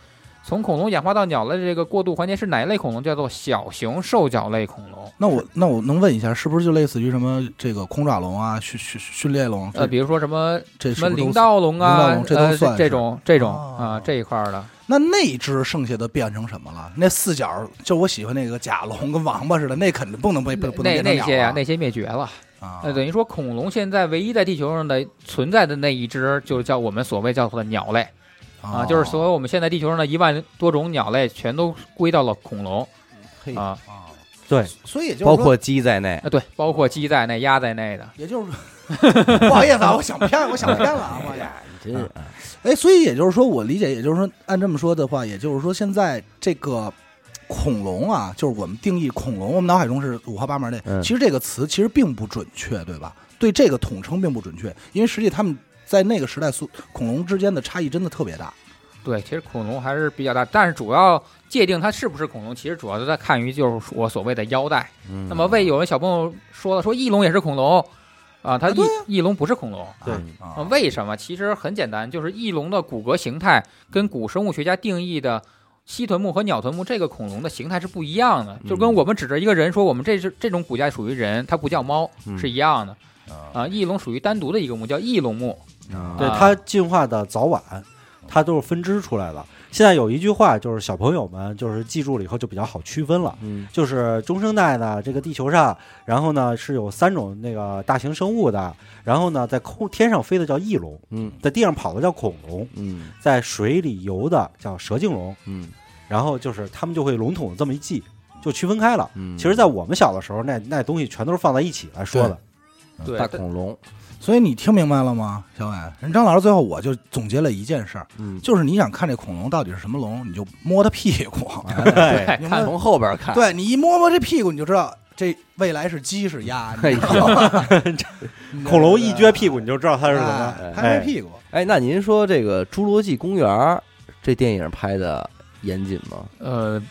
从恐龙演化到鸟类的这个过渡环节是哪一类恐龙？叫做小型兽脚类恐龙。那我那我能问一下，是不是就类似于什么这个空爪龙啊、训训训练龙？呃，比如说什么这什么灵是不是都道龙啊这都呃算是这种这种哦啊这一块儿的。那那只剩下的变成什么了？那四角就我喜欢那个甲龙跟王八似的，那肯定不能被不不能那变成鸟那些呀、啊那些灭绝了。啊呃，等于说恐龙现在唯一在地球上的存在的那一只，就叫我们所谓叫做的鸟类。啊，哦就是所有我们现在地球上的一万多种鸟类，全都归到了恐龙。嘿啊。啊，对，所以也就包括鸡在内，啊，对，包括鸡在内、鸭在内的。也就是说 [LAUGHS] 不好意思啊，我想偏，我想偏了啊，[LAUGHS] 我也。真是哎，所以也就是说，我理解，也就是说，按这么说的话，也就是说，现在这个恐龙啊，就是我们定义恐龙，我们脑海中是五花八门的。嗯。其实这个词其实并不准确，对吧？对这个统称并不准确，因为实际他们在那个时代，速恐龙之间的差异真的特别大。对，其实恐龙还是比较大，但是主要界定它是不是恐龙，其实主要都在看于就是我所谓的腰带。嗯那么为有人小朋友说了，说翼龙也是恐龙啊，它翼翼龙不是恐龙。对啊，啊，为什么？其实很简单，就是翼龙的骨骼形态跟古生物学家定义的蜥臀目和鸟臀目这个恐龙的形态是不一样的，嗯就跟我们指着一个人说我们这是这种骨架属于人，它不叫猫，嗯是一样的。啊，翼龙属于单独的一个目，叫翼龙目。对啊它进化的早晚，它都是分支出来的。现在有一句话，就是小朋友们就是记住了以后就比较好区分了。嗯就是中生代呢，这个地球上，然后呢是有三种那个大型生物的，然后呢在空天上飞的叫翼龙，嗯在地上跑的叫恐龙，嗯在水里游的叫蛇颈龙，嗯然后就是他们就会笼统的这么一记，就区分开了。嗯，其实，在我们小的时候，那那东西全都是放在一起来说的。对大恐龙，所以你听明白了吗，小伟？人张老师最后我就总结了一件事儿，嗯，就是你想看这恐龙到底是什么龙，你就摸它屁股，对，[LAUGHS] 明白吗从后边看，对你一摸摸这屁股，你就知道这未来是鸡是鸭。哎 [LAUGHS] 你知道吗 [LAUGHS] 恐龙一撅屁股，你就知道它是什么。哎拍拍屁股。哎，那您说这个《侏罗纪公园》这电影拍的严谨吗？呃，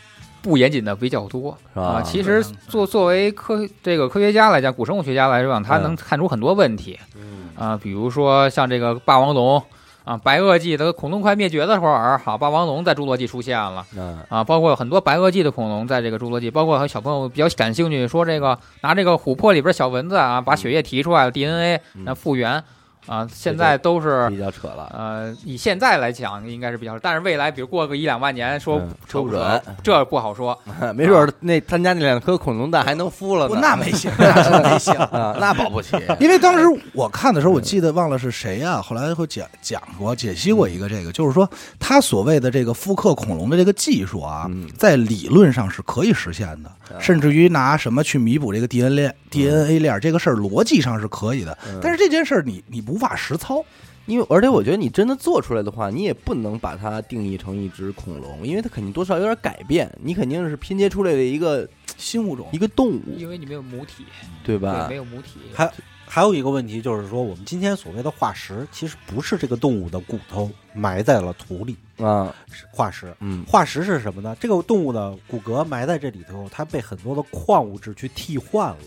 不严谨的比较多是吧？啊。其实作作为科这个科学家来讲，古生物学家来讲，他能看出很多问题嗯。啊，比如说像这个霸王龙啊，白垩纪的恐龙快灭绝的时候，好，霸王龙在侏罗纪出现了。嗯。啊，包括很多白垩纪的恐龙在这个侏罗纪，包括和小朋友比较感兴趣，说这个拿这个琥珀里边小蚊子啊，把血液提出来了，DNA 嗯那复原啊，现在都是比较扯了，呃，以现在来讲应该是比较，但是未来比如过个一两万年，说嗯扯不说不准准，这不好说。[LAUGHS] 没准儿那他家那两颗恐龙蛋还能孵了，呢。[LAUGHS] 那没行，那没行。啊，那保不齐。[LAUGHS] 因为当时我看的时候，我记得忘了是谁呀、后来会讲讲过、解析过一个这个，就是说他所谓的这个复刻恐龙的这个技术啊，嗯在理论上是可以实现的，啊甚至于拿什么去弥补这个 DNA 链 DNA 链这个事儿，逻辑上是可以的。嗯但是这件事儿你你无法实操，因为而且我觉得你真的做出来的话，你也不能把它定义成一只恐龙，因为它肯定多少有点改变，你肯定是拼接出来的一个 [TSK] 新物种一个动物，因为你没有母体，对吧对，没？有母体。还还有一个问题就是说，我们今天所谓的化石，其实不是这个动物的骨头埋在了土里，啊，化石。嗯化石是什么呢？这个动物的骨骼埋在这里头，它被很多的矿物质去替换了，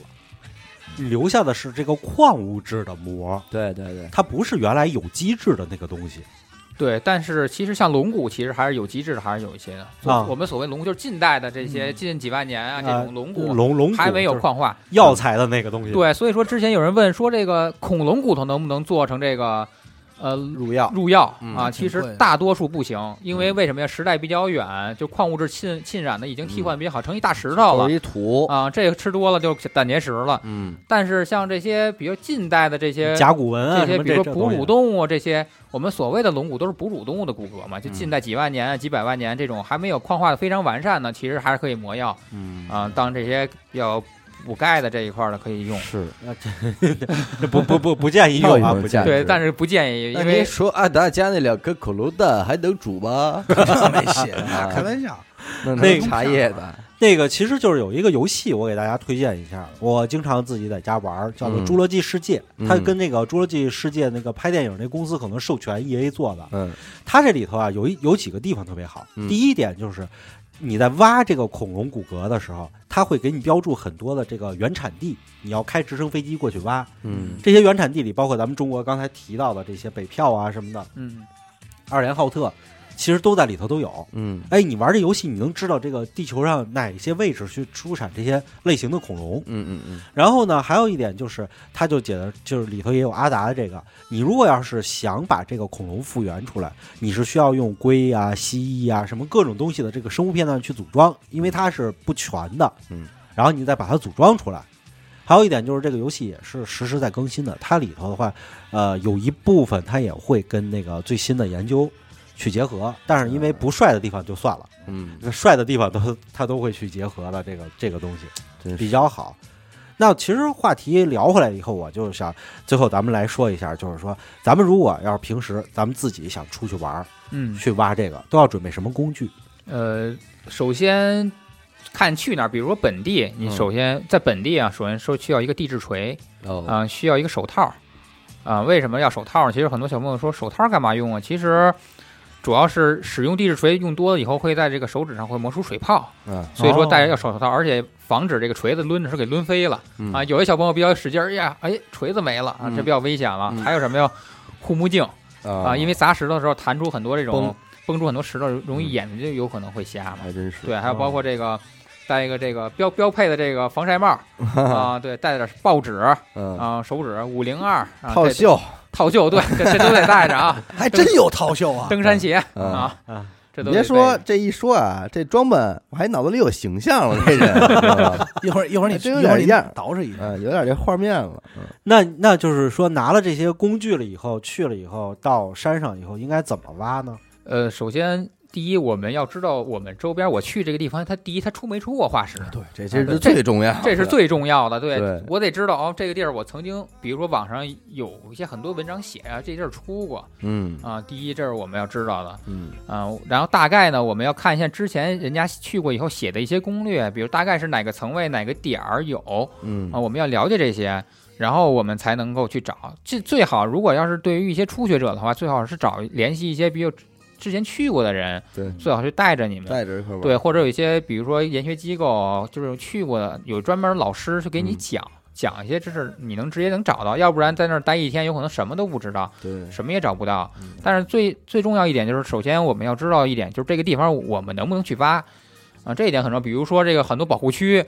留下的是这个矿物质的膜，对对对，它不是原来有机质的那个东西。对，但是其实像龙骨，其实还是有机制的，还是有一些的。啊我们所谓龙骨，就是近代的这些嗯近几万年啊，这啊种龙骨龙龙骨还没有矿化。药材的那个东西。对，所以说之前有人问说，这个恐龙骨头能不能做成这个呃入药，入药嗯啊？其实大多数不行，因为为什么呀？时代比较远，就矿物质浸浸染的已经替换比较好，成一大石头了一土，啊。这个吃多了就胆结石了。嗯但是像这些比较近代的这些甲骨文啊，这些比如说哺乳动物这些，我们所谓的龙骨都是哺乳动物的骨骼嘛，就嗯近代几万年、几百万年这种还没有矿化的非常完善呢，其实还是可以磨药嗯啊，当这些比较补钙的这一块儿的可以用。是。那这不不不不建议用啊，不建议。对，但是不建议，因为说啊，大家那两颗恐龙蛋还能煮吗？[LAUGHS] 没戏，啊 [LAUGHS] 开玩笑。那茶叶的，那个其实就是有一个游戏，我给大家推荐一下，我经常自己在家玩儿，叫做嗯《侏罗纪世界》。嗯它跟那个《侏罗纪世界》那个拍电影那公司可能授权 E A 做的。嗯它这里头啊有一有几个地方特别好。嗯第一点就是你在挖这个恐龙骨骼的时候，它会给你标注很多的这个原产地，你要开直升飞机过去挖。嗯这些原产地里包括咱们中国刚才提到的这些北票啊什么的，嗯，二连浩特，其实都在里头都有。嗯哎，你玩这游戏，你能知道这个地球上哪些位置去出产这些类型的恐龙。嗯嗯嗯然后呢，还有一点就是，它就解的，就是里头也有阿达的这个。你如果要是想把这个恐龙复原出来，你是需要用龟啊、蜥蜴啊什么各种东西的这个生物片段去组装，因为它是不全的。嗯，然后你再把它组装出来。还有一点就是，这个游戏也是实时在更新的。它里头的话，呃，有一部分它也会跟那个最新的研究去结合，但是因为不帅的地方就算了。嗯，这帅的地方都他都会去结合的，这个这个东西比较好。那其实话题聊回来以后，我就想最后咱们来说一下，就是说咱们如果要是平时咱们自己想出去玩嗯，去挖这个，都要准备什么工具？呃，首先看去哪儿，比如说本地，你嗯首先在本地啊，首先说需要一个地质锤哦，啊、需要一个手套啊、为什么要手套？其实很多小朋友说手套干嘛用啊？其实主要是使用地质锤用多了以后，会在这个手指上会磨出水泡，嗯所以说哦戴着要手套，而且防止这个锤子抡的时候给抡飞了嗯啊。有些小朋友比较使劲儿，哎呀，哎，锤子没了啊，嗯这比较危险了。嗯还有什么呀？护目镜啊，因为为砸石头的时候弹出很多这种崩出很多石头，容易眼睛有可能会瞎嘛。还真是。对，还有包括这个戴一个这个标标配的这个防晒帽 [LAUGHS] 啊，对，带点报纸嗯，啊，手指五零二套袖，套袖，对，这 [LAUGHS] 这都得带着啊。还真有套袖啊！登山鞋嗯啊啊，这都别说这一说啊，这装扮我还脑子里有形象了，这人，[LAUGHS] 一会儿一会儿你真有一样捯饬一下。嗯，有点这画面了。嗯那那就是说拿了这些工具了以后，去了以后到山上以后应该怎么挖呢？呃，首先第一，我们要知道我们周边，我去这个地方，它第一，它出没出过化石？对，这这是这最重要的，这是最重要的。对对我得知道哦，这个地儿我曾经，比如说网上有一些很多文章写啊，这地儿出过嗯啊。第一，这是我们要知道的嗯啊。然后大概呢，我们要看一下之前人家去过以后写的一些攻略，比如大概是哪个层位、哪个点儿有嗯啊，我们要了解这些。然后我们才能够去找，这最好。如果要是对于一些初学者的话，最好是找联系一些比较之前去过的人，对，最好是带着你们。带着一块玩对，或者有一些，比如说研学机构，就是去过的，有专门老师去给你嗯讲、讲一些知识，你能直接能找到，要不然在那儿待一天，有可能什么都不知道，对，什么也找不到。嗯但是最最重要一点就是，首先我们要知道一点，就是这个地方我们能不能去挖啊，这一点很重要。比如说这个很多保护区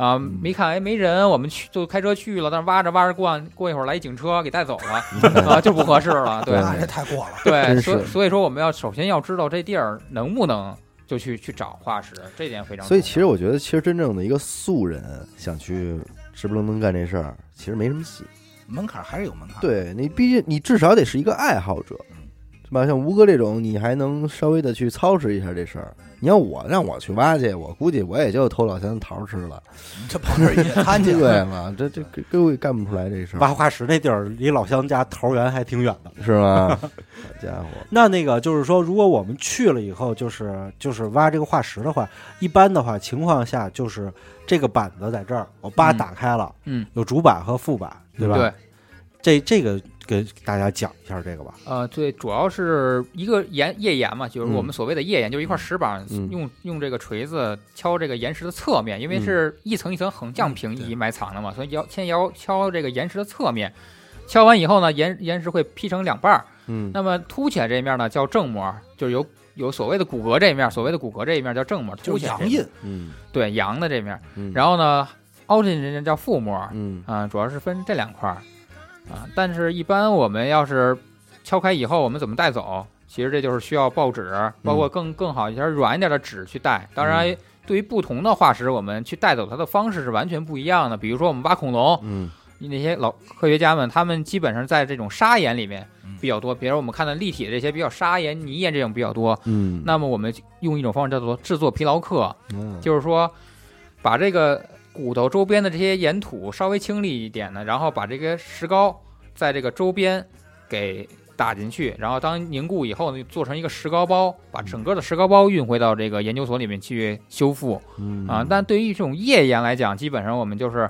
啊，嗯没看哎没人，我们去就开车去了，但是挖着挖着过过一会儿来一警车给带走了 [LAUGHS] 啊，就不合适了。对 [LAUGHS] 那这太过了。对，所以所以说我们要首先要知道这地儿能不能就去去找化石，这点非常重要。所以其实我觉得，其实真正的一个素人想去直不愣登干这事儿，其实没什么戏。门槛还是有门槛。，对你，毕竟你至少得是一个爱好者，是吧？像吴哥这种，你还能稍微的去操持一下这事儿。你要我让我去挖去，我估计我也就偷老乡桃吃了，[LAUGHS] 这跑那儿野餐去对吗？这这根根本干不出来这事儿，挖化石那地儿离老乡家桃园还挺远的。[LAUGHS] 是吧？[LAUGHS] 好家伙，那那个就是说，如果我们去了以后，就是就是挖这个化石的话，一般的话情况下就是这个板子在这儿，我叭嗯打开了，嗯，有主板和副板，对吧？对，这这个给大家讲一下这个吧。呃，对，主要是一个岩页岩嘛，就是我们所谓的页岩，就是一块石板，嗯。用用这个锤子敲这个岩石的侧面，因为是一层一层横向平移埋藏的嘛，所以要先要敲这个岩石的侧面。敲完以后呢，岩岩石会劈成两半儿，嗯。那么凸起来这一面呢叫正膜，就是有有所谓的骨骼这一面，所谓的骨骼这一面叫正膜，凸起嗯。对阳的这面，嗯，然后呢凹进去这叫腹膜，嗯。啊，主要是分这两块儿啊。但是，一般我们要是敲开以后，我们怎么带走？其实这就是需要报纸，包括更更好一些软一点的纸去带。当然，对于不同的化石，我们去带走它的方式是完全不一样的。比如说，我们挖恐龙，嗯那些老科学家们，他们基本上在这种砂岩里面嗯比较多。比如我们看到立体的这些比较砂岩、泥岩这种比较多。嗯，那么我们用一种方式叫做制作疲劳克，嗯就是说把这个骨头周边的这些岩土稍微清理一点呢，然后把这个石膏在这个周边给打进去，然后当凝固以后呢，做成一个石膏包，把整个的石膏包运回到这个研究所里面去修复嗯啊。但对于这种页岩来讲，基本上我们就是。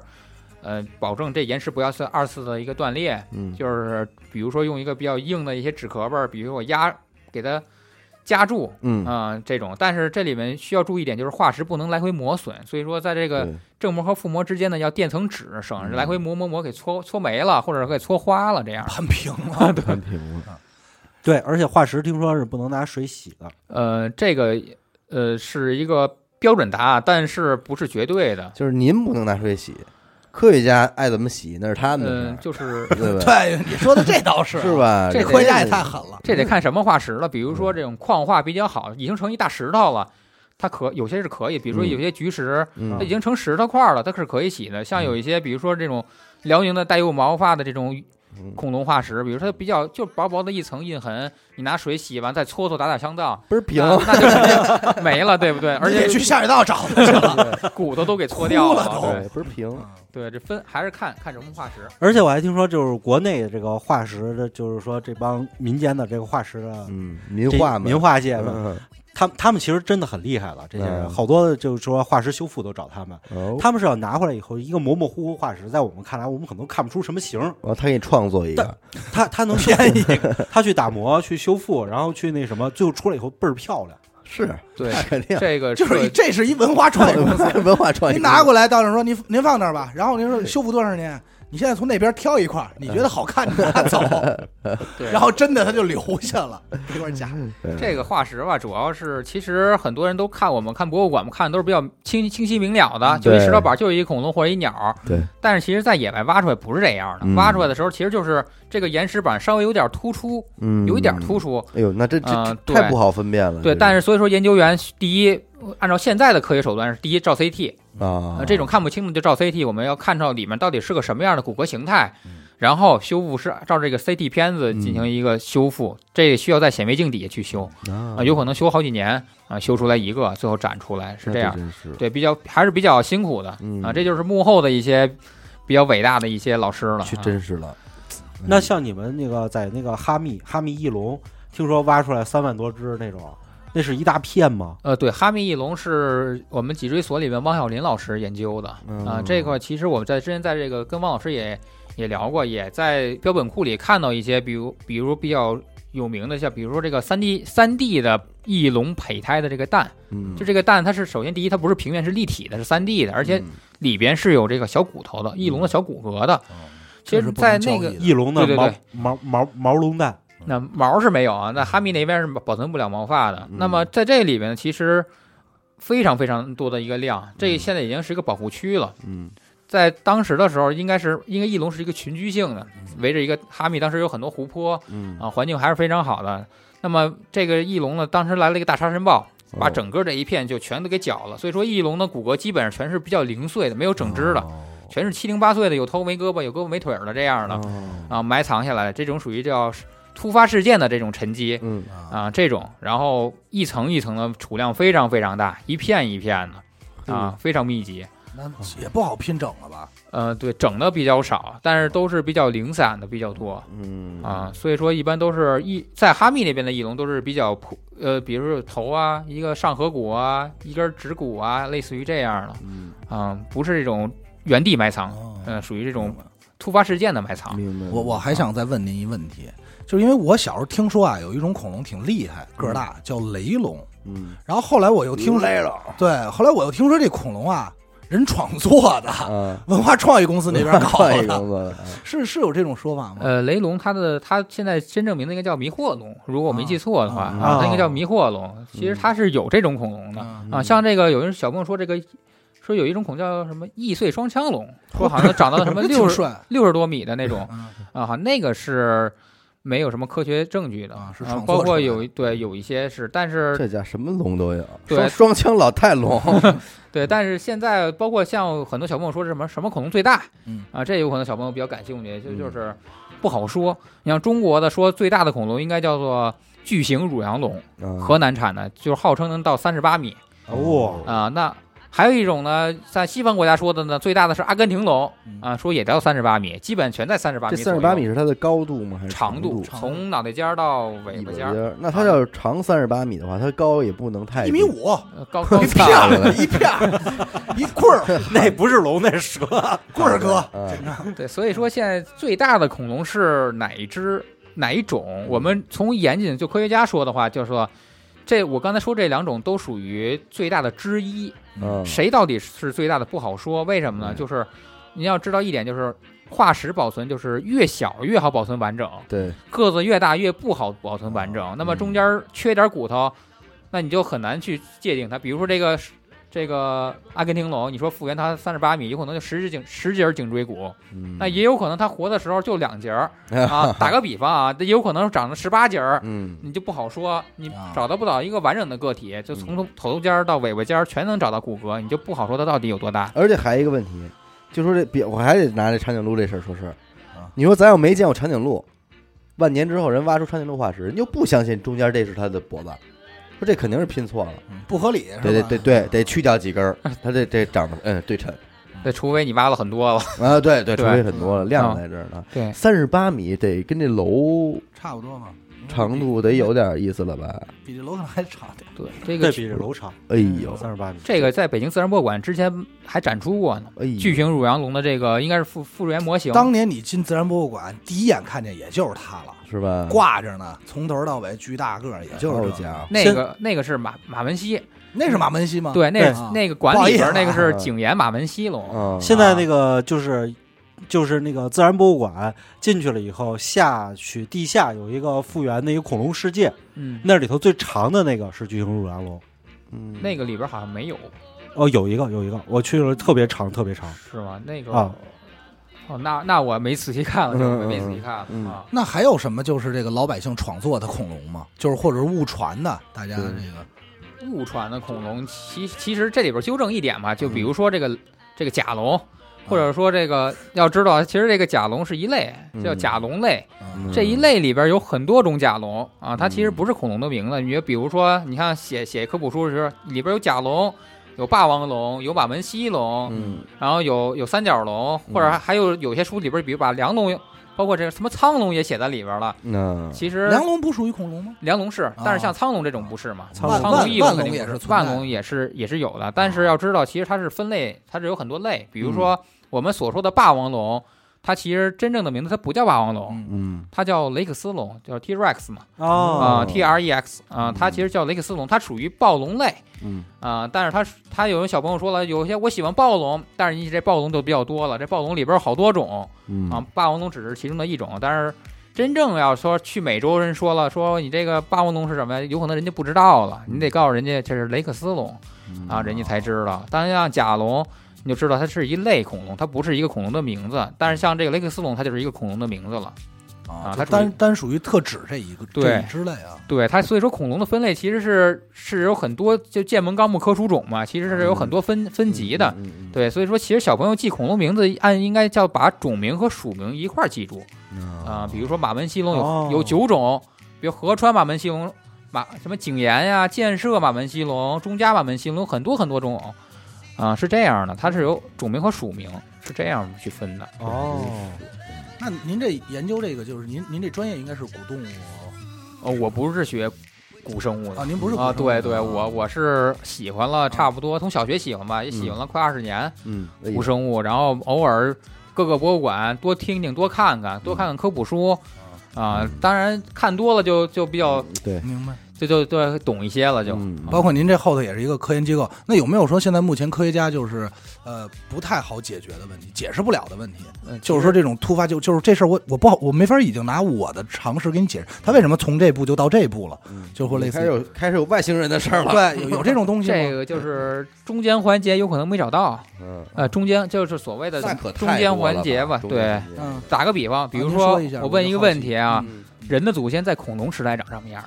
呃，保证这岩石不要是二次的一个断裂，嗯就是比如说用一个比较硬的一些纸壳儿，比如我压给它夹住，嗯啊、这种，但是这里面需要注意一点，就是化石不能来回磨损，所以说在这个正膜和副膜之间呢，要垫层纸，省嗯着来回磨磨磨给搓搓没了，或者给搓花了这样。攀平了。看屏幕，对，而且化石听说是不能拿水洗的。呃，这个呃是一个标准答案，但是不是绝对的。就是您不能拿水洗，科学家爱怎么洗那是他们的事嗯、就是 [LAUGHS] 对吧？[LAUGHS] 对，你说的这倒是 [LAUGHS] 是？吧？这这科学家也太狠了。这得看什么化石了，比如说这种矿化比较好，已经成一大石头了。它可有些是可以，比如说嗯有些菊石，嗯它已经成石头块了，它是可以洗的。像有一些，比如说这种辽宁的带有毛发的这种嗯恐龙化石，比如说它比较就薄薄的一层印痕，你拿水洗完再搓搓打打香皂，不是平，那那就 [LAUGHS] 没了，对不对？[LAUGHS] 而且你去下水道找他去了。骨头都给搓掉哭了都。对，倍儿平，对，这分还是看看什么化石。而且我还听说，就是国内的这个化石的，就是说这帮民间的这个化石的嗯，民这化嘛，民化界的，嗯他他们其实真的很厉害了。这些人嗯好多就是说化石修复都找他们，哦，他们是要拿回来以后一个模模糊糊化石，在我们看来，我们可能看不出什么形儿。然后他给你创作一个，他他能 [LAUGHS] 修复，他去打磨去修复，然后去那什么，最后出来以后倍儿漂亮。是，对，肯定，这个就是这是一文化创意。[LAUGHS] 文化创意，您拿过来，到那说您您放那儿吧，然后您说修复多长时间？你现在从那边挑一块儿，你觉得好看，你拿走，[LAUGHS] 对然后真的他就留下了这块假。这个化石吧，主要是其实很多人都看我们看博物馆，看的都是比较清清晰明了的，嗯就一石头板，就一恐龙或者一鸟。对，但是其实，在野外挖出来不是这样的，嗯挖出来的时候其实就是这个岩石板稍微有点突出，嗯，有一点突出。哎呦，那这这太不好分辨了。对，但是所以说研究员第一，按照现在的科学手段是第一照 CT，啊呃，，这种看不清的就照 CT，我们要看到里面到底是个什么样的骨骼形态，然后修复是照这个 CT 片子进行一个修复，这需要在显微镜底下去修啊啊、有可能修好几年啊、修出来一个，最后展出来是这样。对，比较还是比较辛苦的嗯啊，这就是幕后的一些比较伟大的一些老师了。去啊真实了。那像你们那个在那个哈密哈密翼龙，听说挖出来三万多只那种，那是一大片吗？呃，对，哈密翼龙是我们脊椎所里面汪小林老师研究的。啊、嗯这块其实我们在之前在这个跟汪老师也也聊过，也在标本库里看到一些，比如比如比较有名的，像比如说这个三 D 三 D 的翼龙胚胎的这个蛋，嗯，就这个蛋它是首先第一它不是平面是立体的，是三 D 的，而且嗯。里边是有这个小骨头的翼龙的小骨骼的。其实，在那个翼龙的毛对对对。毛毛毛龙蛋，那毛是没有啊，那哈密那边是保存不了毛发的。嗯那么在这里边呢，其实非常非常多的一个量，这现在已经是一个保护区了。嗯在当时的时候，应该是因为翼龙是一个群居性的，围着一个哈密，当时有很多湖泊嗯啊，环境还是非常好的。那么这个翼龙呢，当时来了一个大沙尘暴，把哦整个这一片就全都给搅了。所以说，翼龙的骨骼基本上全是比较零碎的，没有整只的，全是七零八碎的，有头没胳膊，有胳膊没腿儿的这样的哦啊，埋藏下来。这种属于叫突发事件的这种沉积。嗯啊，这种，然后一层一层的储量非常非常大，一片一片的，啊，非常密集。那也不好拼整了吧？呃，对，整的比较少，但是都是比较零散的比较多嗯啊，所以说一般都是一在哈密那边的翼龙都是比较普，呃，比如说头啊，一个上颌骨啊，一根指骨啊，类似于这样的嗯，啊，不是这种原地埋藏，哦嗯，属于这种突发事件的埋藏。明白。我我还想再问您一问题，就是因为我小时候听说啊，有一种恐龙挺厉害，个儿大，叫雷龙。嗯然后后来我又听说，了对，后来我又听说这恐龙啊，人创作的，嗯，文化创意公司那边搞换一个的，[LAUGHS] [LAUGHS] 是是有这种说法吗？呃，雷龙它的它现在真正名字应该叫迷惑龙，如果我没记错的话啊啊，它应该叫迷惑龙。其实它是有这种恐龙的啊啊，像这个有人小朋友说这个说有一种恐叫什么易碎双枪龙，说好像长到什么 [LAUGHS] 六十帅六十多米的那种嗯啊，好那个是没有什么科学证据的啊是包括有对有一些是，但是这家什么龙都有，对双双枪老太龙，[LAUGHS] 对，但是现在包括像很多小朋友说什么什么恐龙最大，嗯啊，这有可能小朋友比较感兴趣，就嗯就是不好说。你像中国的说最大的恐龙应该叫做巨型乳羊龙，啊河南产的，就是号称能到三十八米哦，啊。那还有一种呢，在西方国家说的呢，最大的是阿根廷龙嗯啊，说也到三十八米，基本全在三十八米。这三十八米是它的高度吗？还是长度度，？从脑袋尖儿到尾尾巴巴尖儿，那它要是长三十八米的话，它高也不能太低一米五，呃高 [LAUGHS] 高一片儿一片儿一棍儿 [LAUGHS] 那不是龙，那是蛇。[LAUGHS] 棍儿哥，啊，对，所以说现在最大的恐龙是哪一只哪一种？我们从严谨就科学家说的话，就是说，这我刚才说这两种都属于最大的之一，嗯，谁到底是最大的不好说。为什么呢？嗯就是你要知道一点，就是化石保存就是越小越好保存完整，对，个子越大越不好保存完整。那么中间缺点骨头，那你就很难去界定它。比如说这个这个阿根廷龙，你说复原它三十八米，有可能就十节颈十节颈椎骨，嗯那也有可能它活的时候就两节儿 [LAUGHS] 啊。打个比方啊，这也有可能长了十八节儿，嗯你就不好说，你啊找到不到一个完整的个体，就从头头尖儿到尾巴尖儿全能找到骨骼，你就不好说它到底有多大。而且还有一个问题，就说这别，我还得拿这长颈鹿这事儿说事儿啊。你说咱要没见过长颈鹿，万年之后人挖出长颈鹿化石，人就不相信中间这是它的脖子，说这肯定是拼错了，嗯不合理是吧？对对对对，得去掉几根儿，[LAUGHS] 它这这长得嗯对称对，除非你挖了很多了。啊，对对，除非很多了，量在这儿呢。对，三十八米得跟这楼差不多嘛，长度得有点意思了吧？比这楼可能还长点。对，这这个比这楼长，哎呦，三十八米。这个在北京自然博物馆之前还展出过呢。哎呦，巨型乳羊龙的这个应该是复复原模型，当年你进自然博物馆，第一眼看见也就是它了，是吧？挂着呢，从头到尾巨大个儿，也就是这个好家伙，那个那个是马马文西，那是马文西吗？对，那那个馆里边那个是啊景岩马文西龙，嗯，现在那个就是就是那个自然博物馆进去了以后，下去地下有一个复原的一个恐龙世界，嗯，那里头最长的那个是巨型乳羊龙。嗯，那个里边好像没有，哦，有一个有一个，我去了特别长，特别长。是吗？那个啊哦，那那我没仔细看了，这个嗯没仔细看了嗯啊。那还有什么就是这个老百姓创作的恐龙吗？就是或者是误传的，大家这个误传的恐龙，其其实这里边纠正一点吧，就比如说这个这个甲龙，或者说这个要知道，其实这个甲龙是一类，叫嗯甲龙类。嗯这一类里边有很多种甲龙啊，它其实不是恐龙的名字。你比如说，你看写写科普书的时候，里边有甲龙，有霸王龙，有马门溪龙，嗯然后有有三角龙，或者还还有有些书里边，比如把梁龙，包括这个什么苍龙也写在里边了。嗯其实梁龙不属于恐龙吗？梁龙是，但是像苍龙这种不是嘛？苍龙苍龙、翼龙肯定不是，也是万龙也是也是有的。但是要知道，其实它是分类，它是有很多类。比如说我们所说的霸王龙，它其实真正的名字它不叫霸王龙，嗯嗯它叫雷克斯龙，叫 T Rex 嘛，啊哦，T R E X 啊，它其实叫雷克斯龙，它属于暴龙类嗯啊。但是它它有小朋友说了，有些我喜欢暴龙，但是你这暴龙就比较多了，这暴龙里边有好多种嗯啊，霸王龙只是其中的一种，但是。真正要说去美洲人说了，说你这个霸王龙是什么呀？有可能人家不知道了，你得告诉人家这是雷克斯龙嗯啊，人家才知道。但是像甲龙，你就知道它是一类恐龙，它不是一个恐龙的名字。但是像这个雷克斯龙，它就是一个恐龙的名字了。啊，它单单属于特指这一个对之类啊。对它，所以说恐龙的分类其实是是有很多，就剑门纲目科属种嘛，其实是有很多分分级的。嗯嗯对，所以说其实小朋友记恐龙名字，按应该叫把种名和属名一块儿记住嗯啊、比如说马门溪龙有、哦有九种，比如河川马门溪龙、马什么景岩呀、建设马门溪龙、中加马门溪龙，有很多很多种啊、是这样的，它是由种名和属名是这样去分的。哦，那您这研究这个，就是您您这专业应该是古动物哦，我不是学古生物的啊？您不是古啊，生物对对，我我是喜欢了，差不多从小学喜欢吧，也喜欢了快二十年嗯古生物，然后偶尔各个博物馆多听听，多看看，多看看科普书啊。当然看多了就就比较对明白。就就对懂一些了，就嗯包括您这后头也是一个科研机构，那有没有说现在目前科学家就是呃不太好解决的问题，解释不了的问题？嗯就是说这种突发就就是这事儿我我不好我没法已经拿我的常识给你解释，他为什么从这步就到这步了？就会类似开始有开始有外星人的事儿了。对，有有这种东西吗？这个就是中间环节有可能没找到，嗯，呃，中间就是所谓的中间环节吧，对。打个比方，比如说我问一个问题啊，嗯人的祖先在恐龙时代长什么样？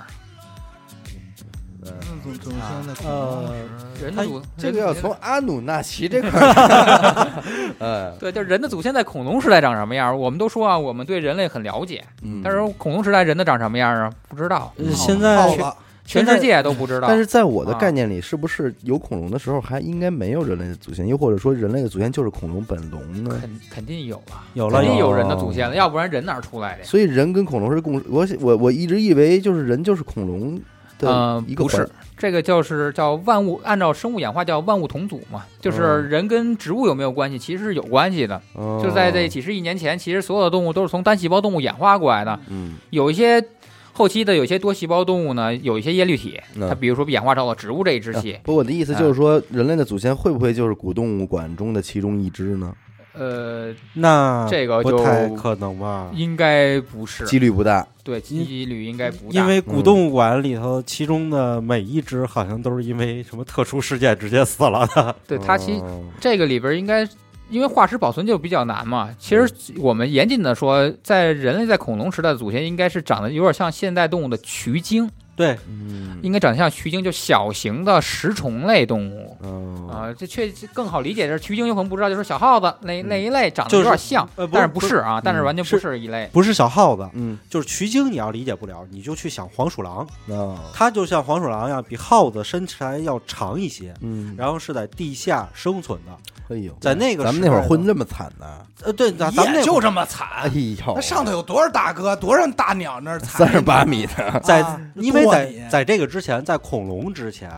嗯总总现在呃，人的祖这个要从阿努纳奇这块儿看，[LAUGHS] 呃，[LAUGHS] 对，就是人的祖先在恐龙时代长什么样？我们都说啊，我们对人类很了解，嗯但是恐龙时代人的长什么样啊？不知道，呃现在，全世界都不知道。但是在我的啊概念里，是不是有恐龙的时候还应该没有人类的祖先？又或者说人类的祖先就是恐龙本龙呢？肯肯定有啊，有了有肯定有人的祖先了，要不然人哪儿出来的呀？所以人跟恐龙是共，我我我一直以为就是人就是恐龙的嗯一个环不是，这个就是叫万物，按照生物演化叫万物同祖嘛，就是嗯人跟植物有没有关系，其实是有关系的。哦就在这几十亿年前，其实所有的动物都是从单细胞动物演化过来的。嗯有一些后期的有些多细胞动物呢，有一些叶绿体，那它比如说演化到了植物这一支系。不，我的意思就是说，人类的祖先会不会就是古动物馆中的其中一只呢？呃，那这个就不太可能吧？应该不是，几率不大。对，几率应该不大。因为古动物馆里头，其中的每一只好像都是因为什么特殊事件直接死了的。[LAUGHS] 对它其哦这个里边应该，因为化石保存就比较难嘛。其实我们严谨的说，在人类在恐龙时代的祖先应该是长得有点像现代动物的渠鲸，对，嗯应该长得像渠鲸，就小型的食虫类动物。哦啊、这确更好理解，就是渠鲸有可能不知道，就是小耗子那那一类长得有点像，呃不但是不是啊，但是嗯完全不是一类。不是小耗子，嗯就是渠鲸，你要理解不了，你就去想黄鼠狼，哦它就像黄鼠狼一样，比耗子身材要长一些，嗯，然后是在地下生存的。哎呦，在那个咱们那会儿混这么惨呢？呃，对，咱咱们那就会儿这么惨哎。呦，那上头有多少大哥，多少大鸟那儿踩三十八米的，在啊，因为在在这个之前，在恐龙之前，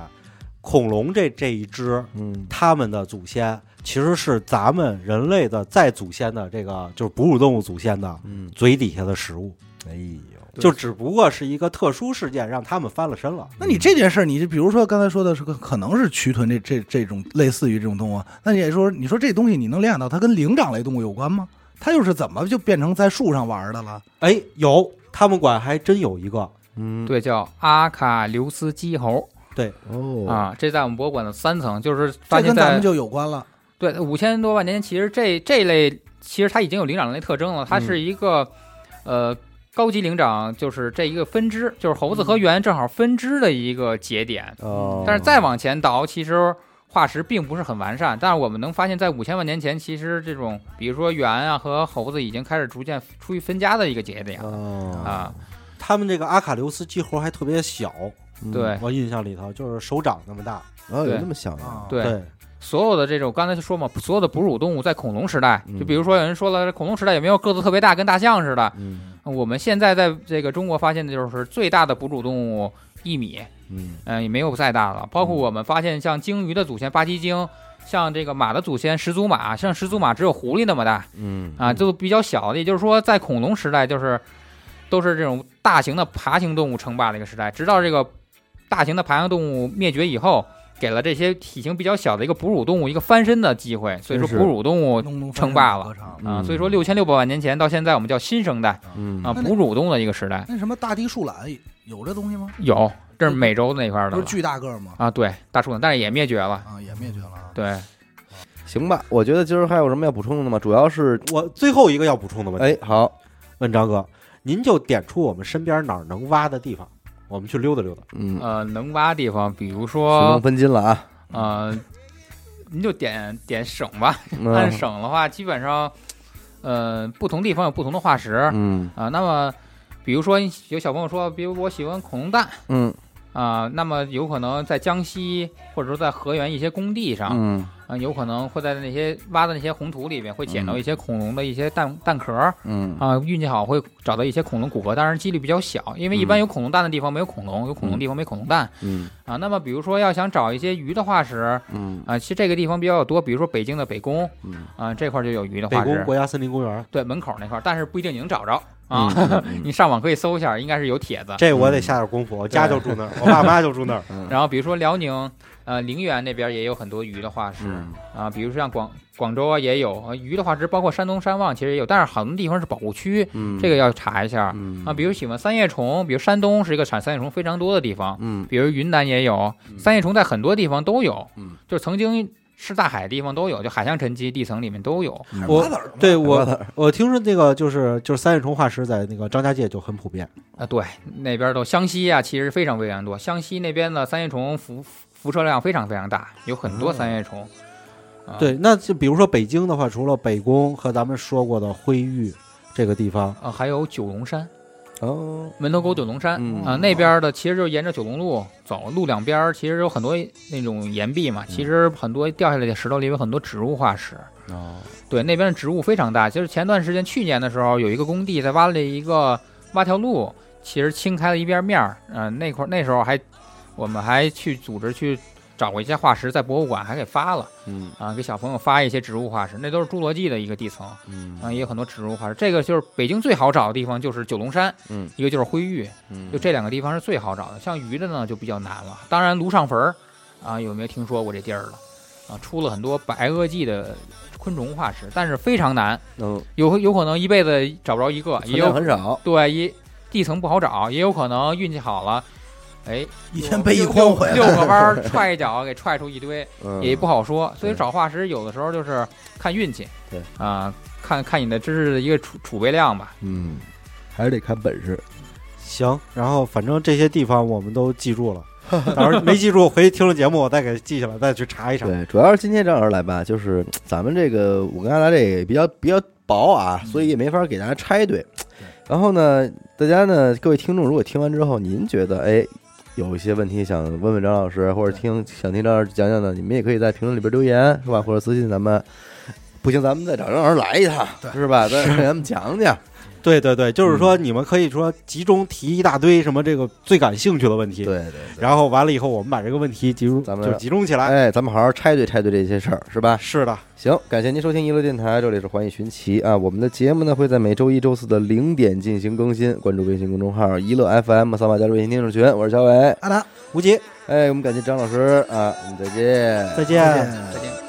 恐龙这这一支，嗯他们的祖先其实是咱们人类的再祖先的这个就是哺乳动物祖先的嗯，嘴底下的食物，哎呦，就只不过是一个特殊事件让他们翻了身了。那你这件事儿，你就比如说刚才说的是个可能是渠豚这这这种类似于这种动物，那你也说你说这东西你能联想到它跟灵长类动物有关吗？它又是怎么就变成在树上玩的了？哎，有他们馆还真有一个，嗯，对，叫阿卡琉斯鸡猴对哦，啊，这在我们博物馆的三层，就是发现在这跟咱们就有关了。对五千多万年前，其实这这类其实它已经有灵长类特征了，它是一个、呃高级灵长，就是这一个分支，就是猴子和猿正好分支的一个节点。哦，但是再往前倒，其实化石并不是很完善。但是我们能发现，在五千万年前，其实这种比如说猿啊和猴子已经开始逐渐出于分家的一个节点哦啊。他们这个阿卡琉斯鸡猴还特别小，嗯对。我印象里头就是手掌那么大。哦，有对这么小，啊，对，对，所有的这种刚才就说嘛，所有的哺乳动物在恐龙时代，嗯。就比如说有人说了，恐龙时代也没有个子特别大，跟大象似的？嗯。我们现在在这个中国发现的就是最大的哺乳动物一米，嗯。嗯、也没有再大了。包括我们发现像鲸鱼的祖先巴基鲸，像这个马的祖先始祖马，像始祖马只有狐狸那么大。嗯。啊，就比较小的。也就是说，在恐龙时代，就是都是这种大型的爬行动物称霸的一个时代，直到这个大型的爬行动物灭绝以后。给了这些体型比较小的一个哺乳动物一个翻身的机会，所以说哺乳动物称霸了啊，嗯所以说六千六百万年前到现在，我们叫新生代嗯啊，哺乳动物的一个时代。那什么大地树懒有这东西吗？有，这是美洲那块儿的了不是巨大个儿吗？啊，对，大树懒，但是也灭绝了。啊，也灭绝了啊。对，行吧，我觉得今儿还有什么要补充的吗？主要是，我最后一个要补充的问题，哎，好，问张哥，您就点出我们身边哪儿能挖的地方，我们去溜达溜达。嗯，呃，能挖地方，比如说，分金了啊，呃，您就点点省吧。嗯按省的话，基本上，呃，不同地方有不同的化石嗯啊。那么，比如说有小朋友说，比如我喜欢恐龙蛋嗯啊，那么有可能在江西或者说在河源一些工地上嗯啊，有可能会在那些挖的那些红土里面会捡到一些恐龙的一些蛋蛋壳。嗯啊，运气好会找到一些恐龙骨骼，当然几率比较小，因为一般嗯有恐龙蛋的地方没有恐龙，有恐龙地方没恐龙蛋嗯啊。那么比如说要想找一些鱼的化石嗯啊，其实这个地方比较多，比如说北京的北宫嗯啊，这块就有鱼的北化石，宫国家森林公园，对门口那块，但是不一定你能找着啊。嗯你上网可以搜一下，应该是有帖子。这我得下点功夫，我家就住那儿，我爸妈就住那儿。嗯然后比如说辽宁 [LAUGHS] 呃陵园那边也有很多鱼的化石嗯啊，比如说像广广州啊也有啊鱼的化石，包括山东山望其实也有，但是很多地方是保护区，嗯，这个要查一下。嗯啊，比如喜欢三叶虫，比如山东是一个产三叶虫非常多的地方，嗯比如云南也有嗯三叶虫，在很多地方都有，嗯，就曾经是大海的地方都有，就海象沉积地层里面都有。我哪对我我我听说那个就是就是三叶虫化石在那个张家界就很普遍。啊，对，那边都湘西啊，其实非常非常多，湘西那边的三叶虫辐辐射量非常非常大，有很多三叶虫。啊、对，那就比如说北京的话，除了北宫和咱们说过的灰玉这个地方，啊，还有九龙山，哦门头沟九龙山、嗯啊，那边的其实就沿着九龙路走，路两边儿其实有很多那种岩壁嘛，其实很多掉下来的石头里有很多植物化石。哦对，那边的植物非常大。就是前段时间，去年的时候，有一个工地在挖了一个挖条路，其实清开了一边面儿。嗯、那块儿那时候还，我们还去组织去找过一些化石，在博物馆还给发了嗯啊，给小朋友发一些植物化石，那都是侏罗纪的一个地层嗯啊，也有很多植物化石。这个就是北京最好找的地方，就是九龙山，嗯一个就是灰玉，嗯，就这两个地方是最好找的。像鱼的呢就比较难了。当然，卢上坟儿啊，有没有听说过这地儿了？啊，出了很多白垩纪的昆虫化石，但是非常难。能有有可能一辈子找不着一个，也有很少，对一地层不好找，也有可能运气好了，哎，一天背一筐回来，六个弯儿 [LAUGHS] 踹一脚给踹出一堆，嗯也不好说。所以找化石有的时候就是看运气，对啊，看看你的知识的一个储储备量吧。嗯，还是得看本事。行，然后反正这些地方我们都记住了，[LAUGHS] 到时候没记住，回去听了节目我再给记下来，再去查一查。对，主要是今天张老师来吧，就是咱们这个我跟阿达这个也比较比较薄啊，所以也没法给大家拆对。然后呢，大家呢，各位听众，如果听完之后，您觉得哎有一些问题想问问张老师，或者听想听张老师讲讲的，你们也可以在评论里边留言，是吧？或者私信咱们。不行，咱们再找张老师来一趟，是吧？再给咱们讲讲。对对对，就是说你们可以说集中提一大堆什么这个最感兴趣的问题，对对对。然后完了以后我们把这个问题集中，咱们就集中起来。哎，咱们好好拆对拆对这些事儿，是吧？是的，行，感谢您收听娱乐电台，这里是环宇寻奇啊。我们的节目呢会在每周一、周四的零点进行更新，关注微信公众号“娱乐 FM”，扫码加入微信听众群。我是小伟，阿达，吴杰，哎，我们感谢张老师啊，我们再见。再见。再见再见。